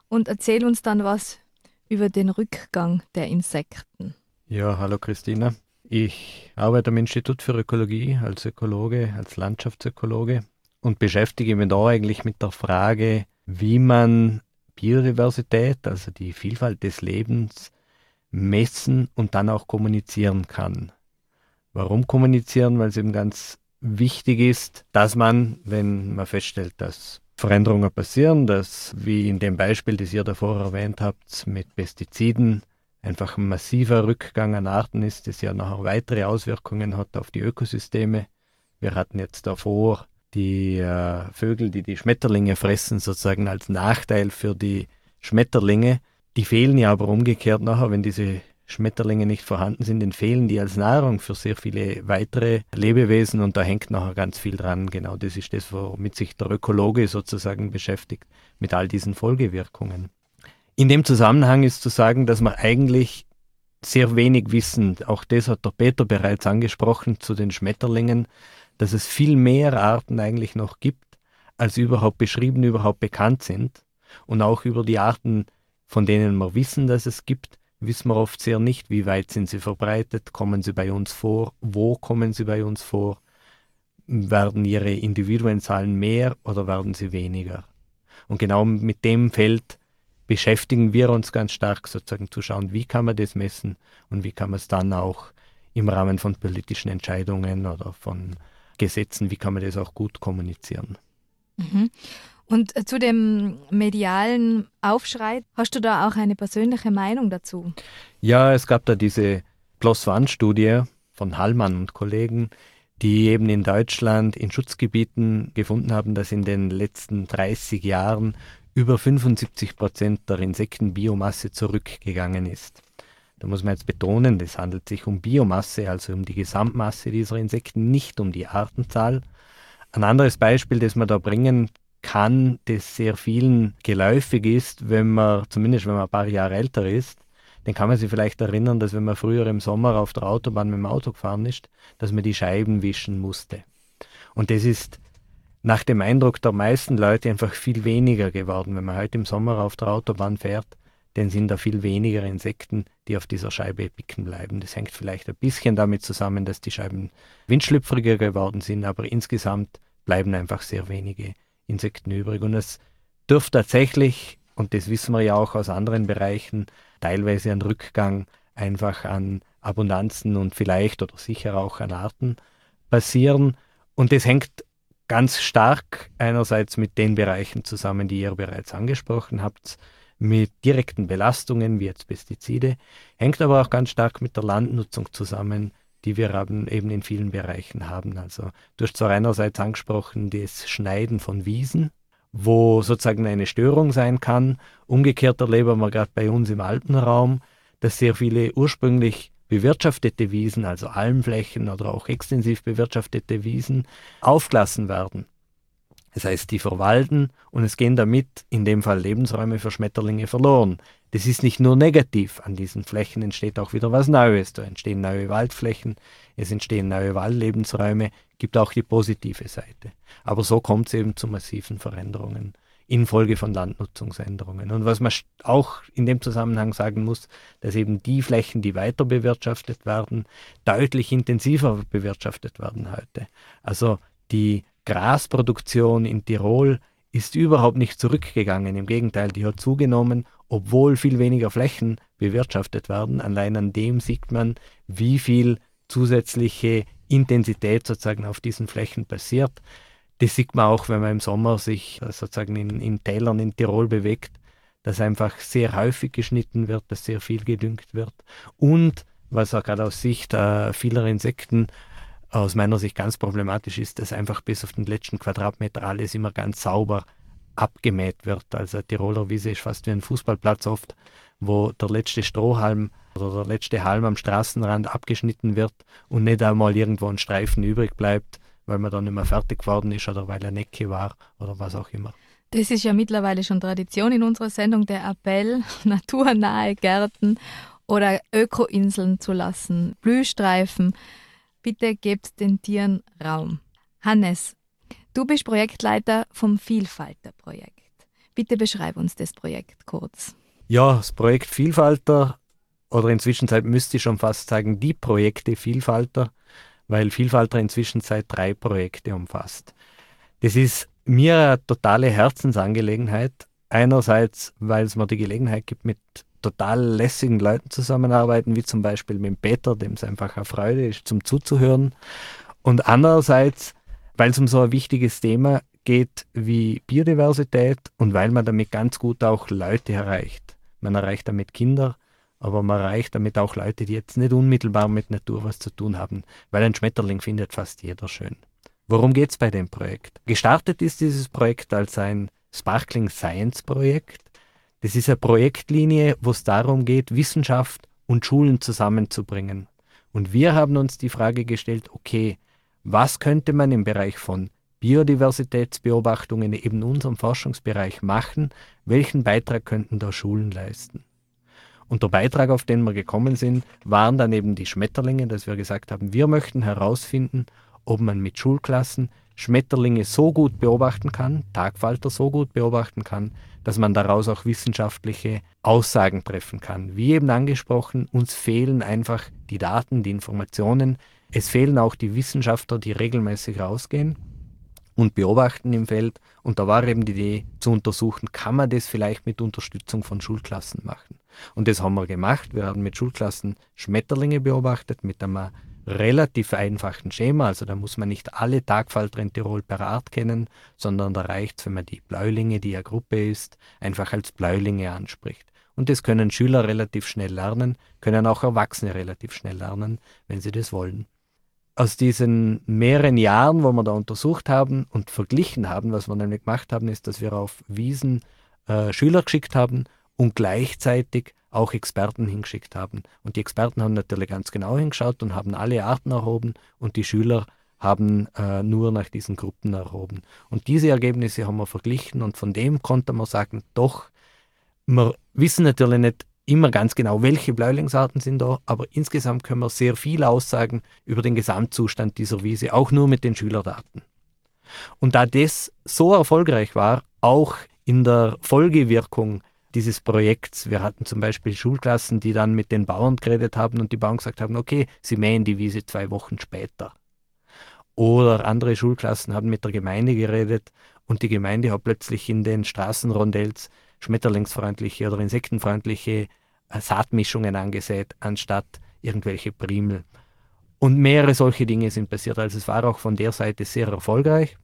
und erzähl uns dann was über den Rückgang der Insekten. Ja, hallo Christina. Ich arbeite am Institut für Ökologie als Ökologe, als Landschaftsökologe und beschäftige mich da eigentlich mit der Frage, wie man Biodiversität, also die Vielfalt des Lebens, messen und dann auch kommunizieren kann. Warum kommunizieren? Weil es eben ganz wichtig ist, dass man, wenn man feststellt, dass Veränderungen passieren, dass, wie in dem Beispiel, das ihr davor erwähnt habt, mit Pestiziden einfach ein massiver Rückgang an Arten ist, das ja nachher weitere Auswirkungen hat auf die Ökosysteme. Wir hatten jetzt davor die äh, Vögel, die die Schmetterlinge fressen, sozusagen als Nachteil für die Schmetterlinge. Die fehlen ja aber umgekehrt nachher, wenn diese Schmetterlinge nicht vorhanden sind, dann fehlen die als Nahrung für sehr viele weitere Lebewesen und da hängt nachher ganz viel dran. Genau das ist das, womit sich der Ökologe sozusagen beschäftigt, mit all diesen Folgewirkungen. In dem Zusammenhang ist zu sagen, dass wir eigentlich sehr wenig wissen. Auch das hat der Peter bereits angesprochen zu den Schmetterlingen, dass es viel mehr Arten eigentlich noch gibt, als überhaupt beschrieben, überhaupt bekannt sind. Und auch über die Arten, von denen wir wissen, dass es gibt, wissen wir oft sehr nicht, wie weit sind sie verbreitet, kommen sie bei uns vor, wo kommen sie bei uns vor, werden ihre Individuenzahlen mehr oder werden sie weniger. Und genau mit dem Feld beschäftigen wir uns ganz stark, sozusagen zu schauen, wie kann man das messen und wie kann man es dann auch im Rahmen von politischen Entscheidungen oder von Gesetzen, wie kann man das auch gut kommunizieren. Mhm. Und äh, zu dem medialen Aufschrei, hast du da auch eine persönliche Meinung dazu? Ja, es gab da diese PLOS-ONE-Studie von Hallmann und Kollegen, die eben in Deutschland in Schutzgebieten gefunden haben, dass in den letzten 30 Jahren über 75 Prozent der Insektenbiomasse zurückgegangen ist. Da muss man jetzt betonen, es handelt sich um Biomasse, also um die Gesamtmasse dieser Insekten, nicht um die Artenzahl. Ein anderes Beispiel, das man da bringen kann, das sehr vielen geläufig ist, wenn man, zumindest wenn man ein paar Jahre älter ist, dann kann man sich vielleicht erinnern, dass wenn man früher im Sommer auf der Autobahn mit dem Auto gefahren ist, dass man die Scheiben wischen musste. Und das ist nach dem Eindruck der meisten Leute einfach viel weniger geworden. Wenn man heute im Sommer auf der Autobahn fährt, dann sind da viel weniger Insekten, die auf dieser Scheibe picken bleiben. Das hängt vielleicht ein bisschen damit zusammen, dass die Scheiben windschlüpfriger geworden sind, aber insgesamt bleiben einfach sehr wenige Insekten übrig. Und es dürfte tatsächlich, und das wissen wir ja auch aus anderen Bereichen, teilweise ein Rückgang einfach an Abundanzen und vielleicht oder sicher auch an Arten passieren. Und das hängt ganz stark einerseits mit den Bereichen zusammen, die ihr bereits angesprochen habt, mit direkten Belastungen wie jetzt Pestizide, hängt aber auch ganz stark mit der Landnutzung zusammen, die wir eben in vielen Bereichen haben. Also du hast zwar einerseits angesprochen das Schneiden von Wiesen, wo sozusagen eine Störung sein kann. Umgekehrt erleben wir gerade bei uns im Alpenraum, dass sehr viele ursprünglich bewirtschaftete Wiesen, also Almflächen oder auch extensiv bewirtschaftete Wiesen, aufgelassen werden. Das heißt, die verwalten und es gehen damit in dem Fall Lebensräume für Schmetterlinge verloren. Das ist nicht nur negativ, an diesen Flächen entsteht auch wieder was Neues. Da entstehen neue Waldflächen, es entstehen neue Waldlebensräume, gibt auch die positive Seite. Aber so kommt es eben zu massiven Veränderungen infolge von Landnutzungsänderungen. Und was man auch in dem Zusammenhang sagen muss, dass eben die Flächen, die weiter bewirtschaftet werden, deutlich intensiver bewirtschaftet werden heute. Also die Grasproduktion in Tirol ist überhaupt nicht zurückgegangen. Im Gegenteil, die hat zugenommen, obwohl viel weniger Flächen bewirtschaftet werden. Allein an dem sieht man, wie viel zusätzliche Intensität sozusagen auf diesen Flächen passiert. Das sieht man auch, wenn man im Sommer sich äh, sozusagen in, in Tälern in Tirol bewegt, dass einfach sehr häufig geschnitten wird, dass sehr viel gedüngt wird. Und was auch gerade aus Sicht äh, vieler Insekten aus meiner Sicht ganz problematisch ist, dass einfach bis auf den letzten Quadratmeter alles immer ganz sauber abgemäht wird. Also Tiroler Wiese ist fast wie ein Fußballplatz oft, wo der letzte Strohhalm oder der letzte Halm am Straßenrand abgeschnitten wird und nicht einmal irgendwo ein Streifen übrig bleibt, weil man dann nicht mehr fertig geworden ist oder weil er Necke war oder was auch immer. Das ist ja mittlerweile schon Tradition in unserer Sendung, der Appell, naturnahe Gärten oder Ökoinseln zu lassen, Blühstreifen. Bitte gebt den Tieren Raum. Hannes, du bist Projektleiter vom Vielfalter-Projekt. Bitte beschreib uns das Projekt kurz. Ja, das Projekt Vielfalter, oder inzwischen müsste ich schon fast sagen, die Projekte Vielfalter, weil Vielfalter inzwischen seit drei Projekte umfasst. Das ist mir eine totale Herzensangelegenheit. Einerseits, weil es mir die Gelegenheit gibt, mit total lässigen Leuten zusammenarbeiten, wie zum Beispiel mit Peter, dem es einfach eine Freude ist, zum Zuzuhören. Und andererseits, weil es um so ein wichtiges Thema geht wie Biodiversität und weil man damit ganz gut auch Leute erreicht. Man erreicht damit Kinder, aber man erreicht damit auch Leute, die jetzt nicht unmittelbar mit Natur was zu tun haben, weil ein Schmetterling findet fast jeder schön. Worum geht es bei dem Projekt? Gestartet ist dieses Projekt als ein Sparkling Science Projekt. Das ist eine Projektlinie, wo es darum geht, Wissenschaft und Schulen zusammenzubringen. Und wir haben uns die Frage gestellt, okay, was könnte man im Bereich von Biodiversitätsbeobachtungen eben unserem Forschungsbereich machen? Welchen Beitrag könnten da Schulen leisten? Und der Beitrag, auf den wir gekommen sind, waren dann eben die Schmetterlinge, dass wir gesagt haben, wir möchten herausfinden, ob man mit Schulklassen Schmetterlinge so gut beobachten kann, Tagfalter so gut beobachten kann, dass man daraus auch wissenschaftliche Aussagen treffen kann. Wie eben angesprochen, uns fehlen einfach die Daten, die Informationen. Es fehlen auch die Wissenschaftler, die regelmäßig rausgehen und beobachten im Feld. Und da war eben die Idee zu untersuchen, kann man das vielleicht mit Unterstützung von Schulklassen machen. Und das haben wir gemacht. Wir haben mit Schulklassen Schmetterlinge beobachtet mit einem relativ einfachen Schema. Also da muss man nicht alle Tagfalter in Tirol per Art kennen, sondern da reicht es, wenn man die Bläulinge, die eine Gruppe ist, einfach als Bläulinge anspricht. Und das können Schüler relativ schnell lernen, können auch Erwachsene relativ schnell lernen, wenn sie das wollen. Aus diesen mehreren Jahren, wo wir da untersucht haben und verglichen haben, was wir nämlich gemacht haben, ist, dass wir auf Wiesen äh, Schüler geschickt haben und gleichzeitig auch Experten hingeschickt haben. Und die Experten haben natürlich ganz genau hingeschaut und haben alle Arten erhoben und die Schüler haben äh, nur nach diesen Gruppen erhoben. Und diese Ergebnisse haben wir verglichen und von dem konnte man sagen, doch, wir wissen natürlich nicht immer ganz genau, welche Bläulingsarten sind da, aber insgesamt können wir sehr viel aussagen über den Gesamtzustand dieser Wiese, auch nur mit den Schülerdaten. Und da das so erfolgreich war, auch in der Folgewirkung dieses Projekts. Wir hatten zum Beispiel Schulklassen, die dann mit den Bauern geredet haben und die Bauern gesagt haben, okay, sie mähen die Wiese zwei Wochen später. Oder andere Schulklassen haben mit der Gemeinde geredet und die Gemeinde hat plötzlich in den Straßenrondells schmetterlingsfreundliche oder insektenfreundliche äh, Saatmischungen angesät, anstatt irgendwelche Primel. Und mehrere solche Dinge sind passiert. Also es war auch von der Seite sehr erfolgreich.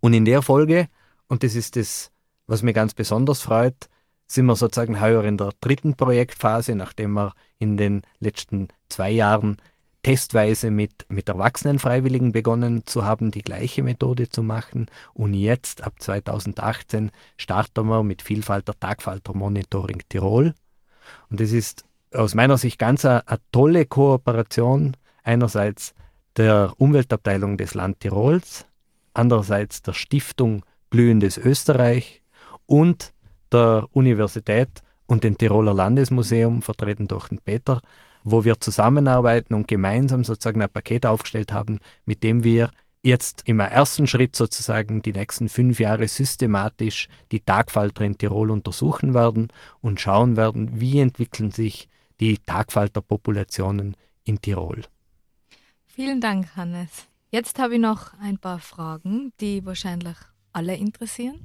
Und in der Folge, und das ist das, was mir ganz besonders freut, sind wir sozusagen heuer in der dritten Projektphase, nachdem wir in den letzten zwei Jahren testweise mit, mit erwachsenen Freiwilligen begonnen zu haben, die gleiche Methode zu machen. Und jetzt, ab 2018, starten wir mit Vielfalt der Tagfalter Monitoring Tirol. Und das ist aus meiner Sicht ganz eine, eine tolle Kooperation. Einerseits der Umweltabteilung des Land Tirols, andererseits der Stiftung Blühendes Österreich und der Universität und dem Tiroler Landesmuseum, vertreten durch den Peter, wo wir zusammenarbeiten und gemeinsam sozusagen ein Paket aufgestellt haben, mit dem wir jetzt im ersten Schritt sozusagen die nächsten fünf Jahre systematisch die Tagfalter in Tirol untersuchen werden und schauen werden, wie entwickeln sich die Tagfalterpopulationen in Tirol. Vielen Dank, Hannes. Jetzt habe ich noch ein paar Fragen, die wahrscheinlich alle interessieren.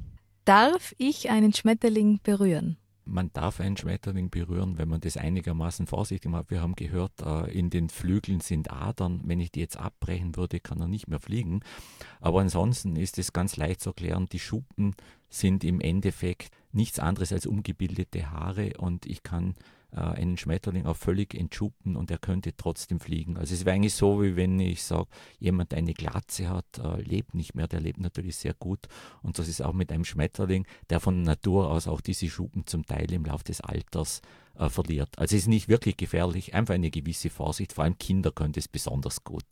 Darf ich einen Schmetterling berühren? Man darf einen Schmetterling berühren, wenn man das einigermaßen vorsichtig macht. Wir haben gehört, äh, in den Flügeln sind Adern. Wenn ich die jetzt abbrechen würde, kann er nicht mehr fliegen. Aber ansonsten ist es ganz leicht zu erklären. Die Schuppen sind im Endeffekt nichts anderes als umgebildete Haare und ich kann äh, einen Schmetterling auch völlig entschuppen und er könnte trotzdem fliegen. Also es wäre eigentlich so, wie wenn ich sage, jemand eine Glatze hat, äh, lebt nicht mehr, der lebt natürlich sehr gut. Und das ist auch mit einem Schmetterling, der von Natur aus auch diese Schuppen zum Teil im Laufe des Alters äh, verliert. Also es ist nicht wirklich gefährlich, einfach eine gewisse Vorsicht, vor allem Kinder können es besonders gut.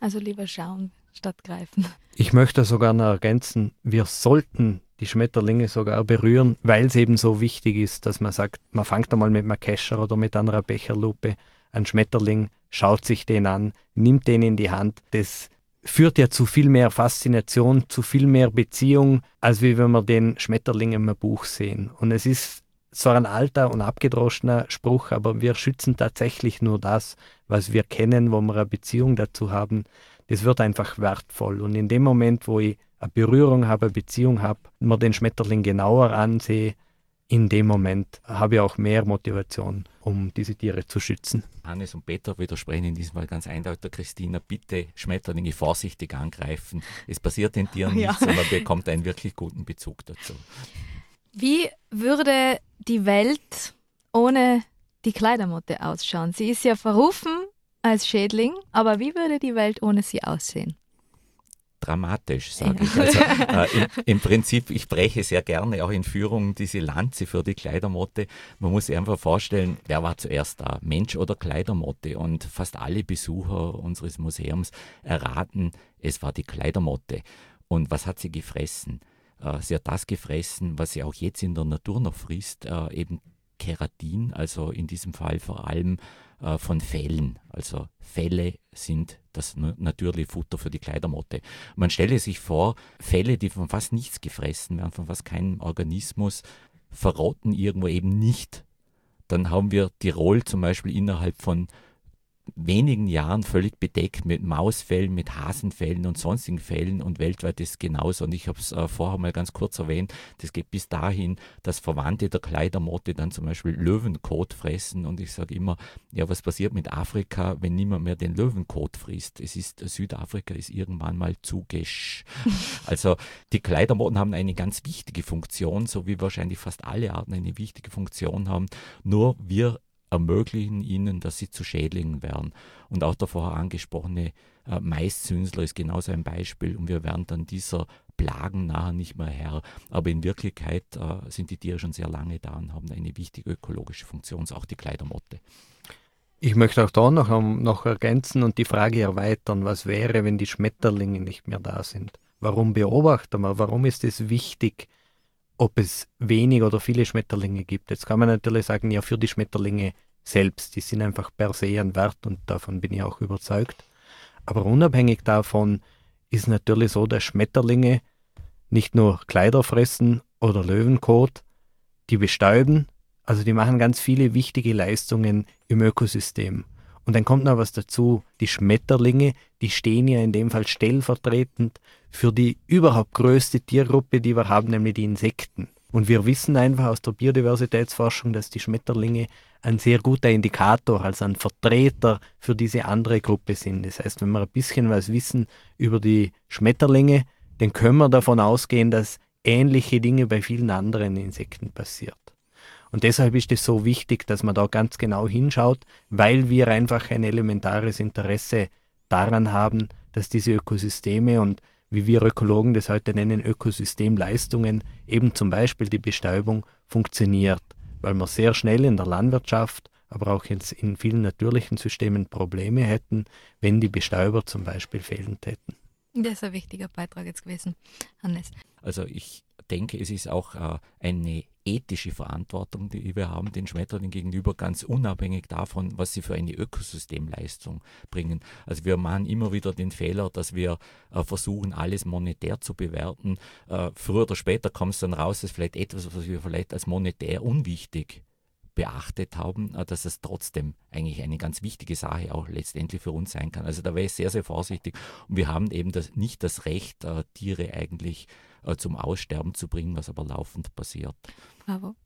Also lieber schauen statt greifen. Ich möchte sogar noch ergänzen, wir sollten die Schmetterlinge sogar berühren, weil es eben so wichtig ist, dass man sagt, man fängt einmal mit einem Kescher oder mit einer Becherlupe an Schmetterling, schaut sich den an, nimmt den in die Hand. Das führt ja zu viel mehr Faszination, zu viel mehr Beziehung, als wie wenn wir den Schmetterling im Buch sehen. Und es ist zwar ein alter und abgedroschener Spruch, aber wir schützen tatsächlich nur das, was wir kennen, wo wir eine Beziehung dazu haben. Das wird einfach wertvoll. Und in dem Moment, wo ich eine Berührung habe, eine Beziehung habe, mir den Schmetterling genauer ansehe, in dem Moment habe ich auch mehr Motivation, um diese Tiere zu schützen. Hannes und Peter widersprechen in diesem Fall ganz eindeutig. Christina, bitte Schmetterlinge vorsichtig angreifen. Es passiert den Tieren ja. nichts und man bekommt einen wirklich guten Bezug dazu. Wie würde die Welt ohne die Kleidermotte ausschauen? Sie ist ja verrufen als Schädling, aber wie würde die Welt ohne sie aussehen? dramatisch, sage ich. Also, äh, im, im, Prinzip, ich breche sehr gerne auch in Führungen diese Lanze für die Kleidermotte. Man muss sich einfach vorstellen, wer war zuerst da, Mensch oder Kleidermotte? Und fast alle Besucher unseres Museums erraten, es war die Kleidermotte. Und was hat sie gefressen? Äh, sie hat das gefressen, was sie auch jetzt in der Natur noch frisst, äh, eben Keratin, also in diesem Fall vor allem äh, von Fellen. Also Felle sind das natürliche Futter für die Kleidermotte. Man stelle sich vor, Felle, die von fast nichts gefressen werden, von fast keinem Organismus, verrotten irgendwo eben nicht. Dann haben wir Tirol zum Beispiel innerhalb von wenigen Jahren völlig bedeckt mit Mausfällen, mit Hasenfällen und sonstigen Fällen und weltweit ist es genauso. Und ich habe es äh, vorher mal ganz kurz erwähnt, das geht bis dahin, dass Verwandte der Kleidermotte dann zum Beispiel Löwenkot fressen und ich sage immer, ja, was passiert mit Afrika, wenn niemand mehr den Löwenkot frisst? Es ist, Südafrika ist irgendwann mal zugesch. also die Kleidermotten haben eine ganz wichtige Funktion, so wie wahrscheinlich fast alle Arten eine wichtige Funktion haben. Nur wir ermöglichen ihnen, dass sie zu Schädlingen werden. Und auch der vorher angesprochene äh, Maiszünsler ist genauso ein Beispiel. Und wir werden dann dieser Plagen nachher nicht mehr her. Aber in Wirklichkeit äh, sind die Tiere schon sehr lange da und haben eine wichtige ökologische Funktion, auch die Kleidermotte. Ich möchte auch da noch, noch ergänzen und die Frage erweitern, was wäre, wenn die Schmetterlinge nicht mehr da sind? Warum beobachten wir? Warum ist es wichtig, ob es wenig oder viele Schmetterlinge gibt? Jetzt kann man natürlich sagen, ja, für die Schmetterlinge selbst, die sind einfach per se ein Wert und davon bin ich auch überzeugt. Aber unabhängig davon ist natürlich so, dass Schmetterlinge nicht nur Kleider fressen oder Löwenkot, die bestäuben, also die machen ganz viele wichtige Leistungen im Ökosystem. Und dann kommt noch was dazu, die Schmetterlinge, die stehen ja in dem Fall stellvertretend für die überhaupt größte Tiergruppe, die wir haben, nämlich die Insekten. Und wir wissen einfach aus der Biodiversitätsforschung, dass die Schmetterlinge ein sehr guter Indikator, also ein Vertreter für diese andere Gruppe sind. Das heißt, wenn wir ein bisschen was wissen über die Schmetterlinge, dann können wir davon ausgehen, dass ähnliche Dinge bei vielen anderen Insekten passiert. Und deshalb ist es so wichtig, dass man da ganz genau hinschaut, weil wir einfach ein elementares Interesse daran haben, dass diese Ökosysteme und wie wir Ökologen das heute nennen, Ökosystemleistungen, eben zum Beispiel die Bestäubung, funktioniert, weil wir sehr schnell in der Landwirtschaft, aber auch in, in vielen natürlichen Systemen Probleme hätten, wenn die Bestäuber zum Beispiel fehlen täten. Das ist ein wichtiger Beitrag jetzt gewesen, Hannes. Also ich denke, es ist auch äh, eine ethische Verantwortung, die wir haben, den Schmetterlingen gegenüber, ganz unabhängig davon, was sie für eine Ökosystemleistung bringen. Also wir machen immer wieder den Fehler, dass wir äh, versuchen, alles monetär zu bewerten. Äh, früher oder später kommt es dann raus, dass vielleicht etwas, was wir vielleicht als monetär unwichtig beachtet haben, äh, dass es trotzdem eigentlich eine ganz wichtige Sache auch letztendlich für uns sein kann. Also da wäre ich sehr, sehr vorsichtig. Und wir haben eben das, nicht das Recht, äh, Tiere eigentlich äh, zum Aussterben zu bringen, was aber laufend passiert. Bravo.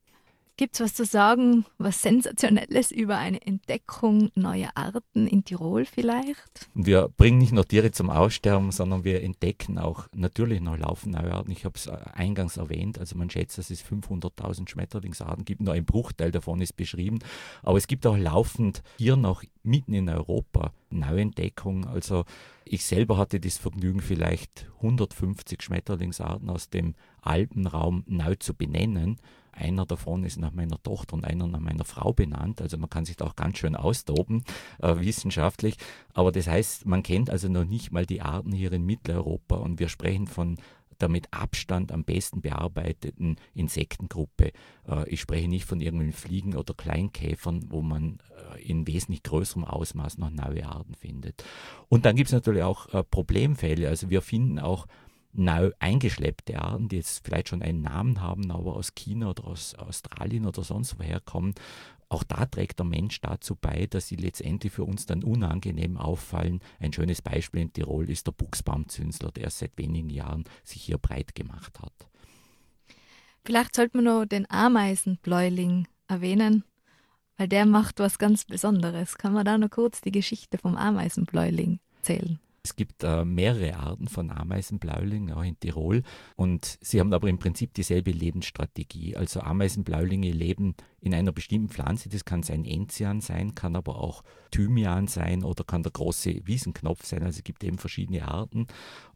Gibt es was zu sagen, was Sensationelles über eine Entdeckung neuer Arten in Tirol vielleicht? Wir bringen nicht nur Tiere zum Aussterben, sondern wir entdecken auch natürlich noch laufend neue Arten. Ich habe es eingangs erwähnt, also man schätzt, dass es 500.000 Schmetterlingsarten gibt, nur ein Bruchteil davon ist beschrieben. Aber es gibt auch laufend hier noch mitten in Europa Neuentdeckungen. Also ich selber hatte das Vergnügen, vielleicht 150 Schmetterlingsarten aus dem Alpenraum neu zu benennen. Einer davon ist nach meiner Tochter und einer nach meiner Frau benannt. Also man kann sich da auch ganz schön austoben, äh, wissenschaftlich. Aber das heißt, man kennt also noch nicht mal die Arten hier in Mitteleuropa und wir sprechen von der mit Abstand am besten bearbeiteten Insektengruppe. Äh, ich spreche nicht von irgendwelchen Fliegen oder Kleinkäfern, wo man äh, in wesentlich größerem Ausmaß noch neue Arten findet. Und dann gibt es natürlich auch äh, Problemfälle. Also wir finden auch neu eingeschleppte Arten, die jetzt vielleicht schon einen Namen haben, aber aus China oder aus Australien oder sonst woher kommen. Auch da trägt der Mensch dazu bei, dass sie letztendlich für uns dann unangenehm auffallen. Ein schönes Beispiel in Tirol ist der Buchsbaumzünsler, der seit wenigen Jahren sich hier breit gemacht hat. Vielleicht sollte man noch den Ameisenbläuling erwähnen, weil der macht was ganz Besonderes. Kann man da noch kurz die Geschichte vom Ameisenbläuling erzählen? Es gibt äh, mehrere Arten von Ameisenbläulingen, auch in Tirol. Und sie haben aber im Prinzip dieselbe Lebensstrategie. Also Ameisenbläulinge leben in einer bestimmten Pflanze. Das kann sein Enzian sein, kann aber auch Thymian sein oder kann der große Wiesenknopf sein. Also es gibt eben verschiedene Arten.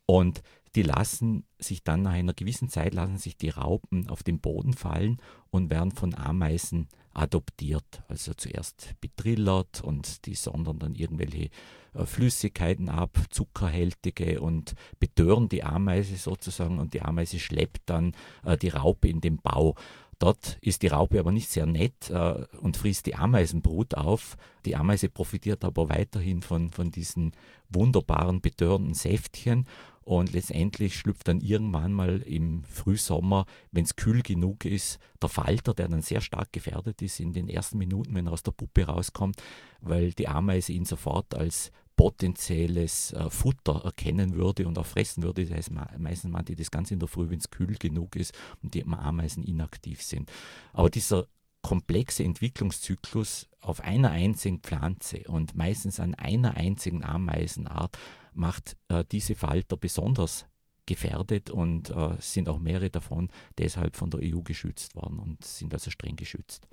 Und die lassen sich dann nach einer gewissen Zeit, lassen sich die Raupen auf den Boden fallen und werden von Ameisen adoptiert. Also zuerst betrillert und die sondern dann irgendwelche äh, Flüssigkeiten ab, zuckerhältige und betören die Ameise sozusagen und die Ameise schleppt dann äh, die Raupe in den Bau. Dort ist die Raupe aber nicht sehr nett äh, und frisst die Ameisenbrut auf. Die Ameise profitiert aber weiterhin von, von diesen wunderbaren, betörenden Säftchen und letztendlich schlüpft dann irgendwann mal im Frühsommer, wenn es kühl genug ist, der Falter, der dann sehr stark gefährdet ist in den ersten Minuten, wenn er aus der Puppe rauskommt, weil die Ameise ihn sofort als potenzielles äh, Futter erkennen würde und auch fressen würde. Das heißt, meistens man die das Ganze in der Früh, wenn es kühl genug ist und die Ameisen inaktiv sind. Aber dieser komplexe Entwicklungszyklus auf einer einzigen Pflanze und meistens an einer einzigen Ameisenart macht äh, diese Falter besonders gefährdet und äh, sind auch mehrere davon deshalb von der EU geschützt worden und sind also streng geschützt.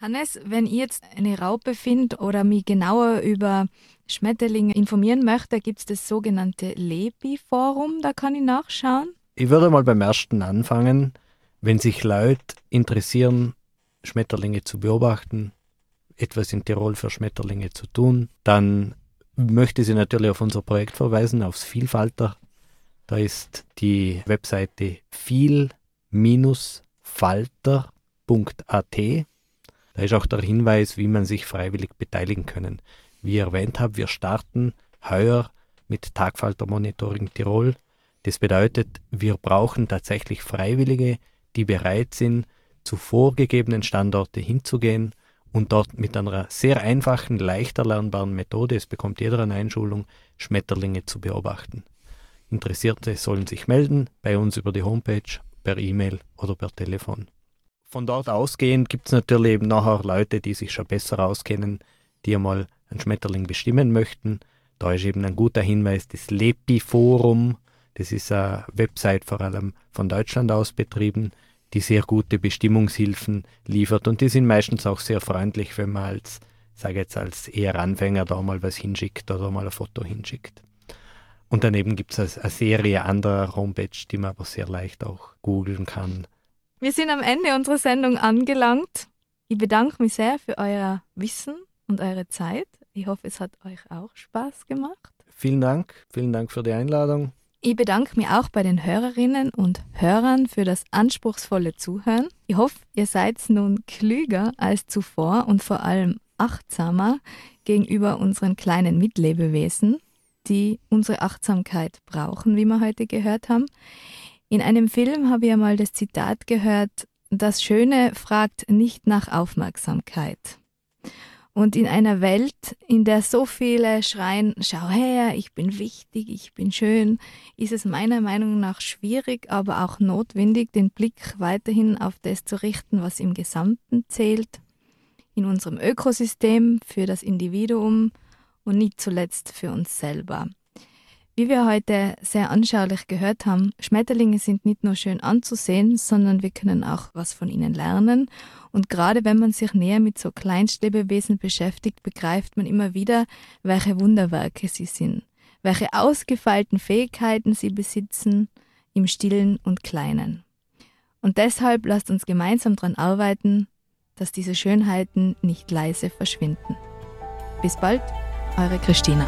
Hannes, wenn ich jetzt eine Raupe finde oder mich genauer über Schmetterlinge informieren möchte, gibt es das sogenannte LEPI-Forum, da kann ich nachschauen. Ich würde mal beim ersten anfangen. Wenn sich Leute interessieren, Schmetterlinge zu beobachten, etwas in Tirol für Schmetterlinge zu tun, dann möchte sie natürlich auf unser Projekt verweisen, aufs Vielfalter. Da ist die Webseite viel-falter.at. Da ist auch der Hinweis, wie man sich freiwillig beteiligen können. Wie erwähnt habe, wir starten heuer mit Tagfalter Monitoring Tirol. Das bedeutet, wir brauchen tatsächlich Freiwillige, die bereit sind, zu vorgegebenen Standorten hinzugehen und dort mit einer sehr einfachen, leicht erlernbaren Methode, es bekommt jeder eine Einschulung, Schmetterlinge zu beobachten. Interessierte sollen sich melden bei uns über die Homepage, per E-Mail oder per Telefon. Von dort ausgehend gibt es natürlich eben nachher Leute, die sich schon besser auskennen, die einmal einen Schmetterling bestimmen möchten. Da ist eben ein guter Hinweis das Lepi-Forum. Das ist eine Website vor allem von Deutschland aus betrieben, die sehr gute Bestimmungshilfen liefert und die sind meistens auch sehr freundlich, wenn man als, sage jetzt als eher Anfänger da mal was hinschickt oder mal ein Foto hinschickt. Und daneben gibt es eine Serie anderer Homepage, die man aber sehr leicht auch googeln kann. Wir sind am Ende unserer Sendung angelangt. Ich bedanke mich sehr für euer Wissen und eure Zeit. Ich hoffe, es hat euch auch Spaß gemacht. Vielen Dank, vielen Dank für die Einladung. Ich bedanke mich auch bei den Hörerinnen und Hörern für das anspruchsvolle Zuhören. Ich hoffe, ihr seid nun klüger als zuvor und vor allem achtsamer gegenüber unseren kleinen Mitlebewesen, die unsere Achtsamkeit brauchen, wie wir heute gehört haben. In einem Film habe ich einmal das Zitat gehört, das Schöne fragt nicht nach Aufmerksamkeit. Und in einer Welt, in der so viele schreien, schau her, ich bin wichtig, ich bin schön, ist es meiner Meinung nach schwierig, aber auch notwendig, den Blick weiterhin auf das zu richten, was im Gesamten zählt, in unserem Ökosystem, für das Individuum und nicht zuletzt für uns selber. Wie wir heute sehr anschaulich gehört haben, Schmetterlinge sind nicht nur schön anzusehen, sondern wir können auch was von ihnen lernen. Und gerade wenn man sich näher mit so Kleinstlebewesen beschäftigt, begreift man immer wieder, welche Wunderwerke sie sind, welche ausgefeilten Fähigkeiten sie besitzen, im Stillen und Kleinen. Und deshalb lasst uns gemeinsam daran arbeiten, dass diese Schönheiten nicht leise verschwinden. Bis bald, eure Christina.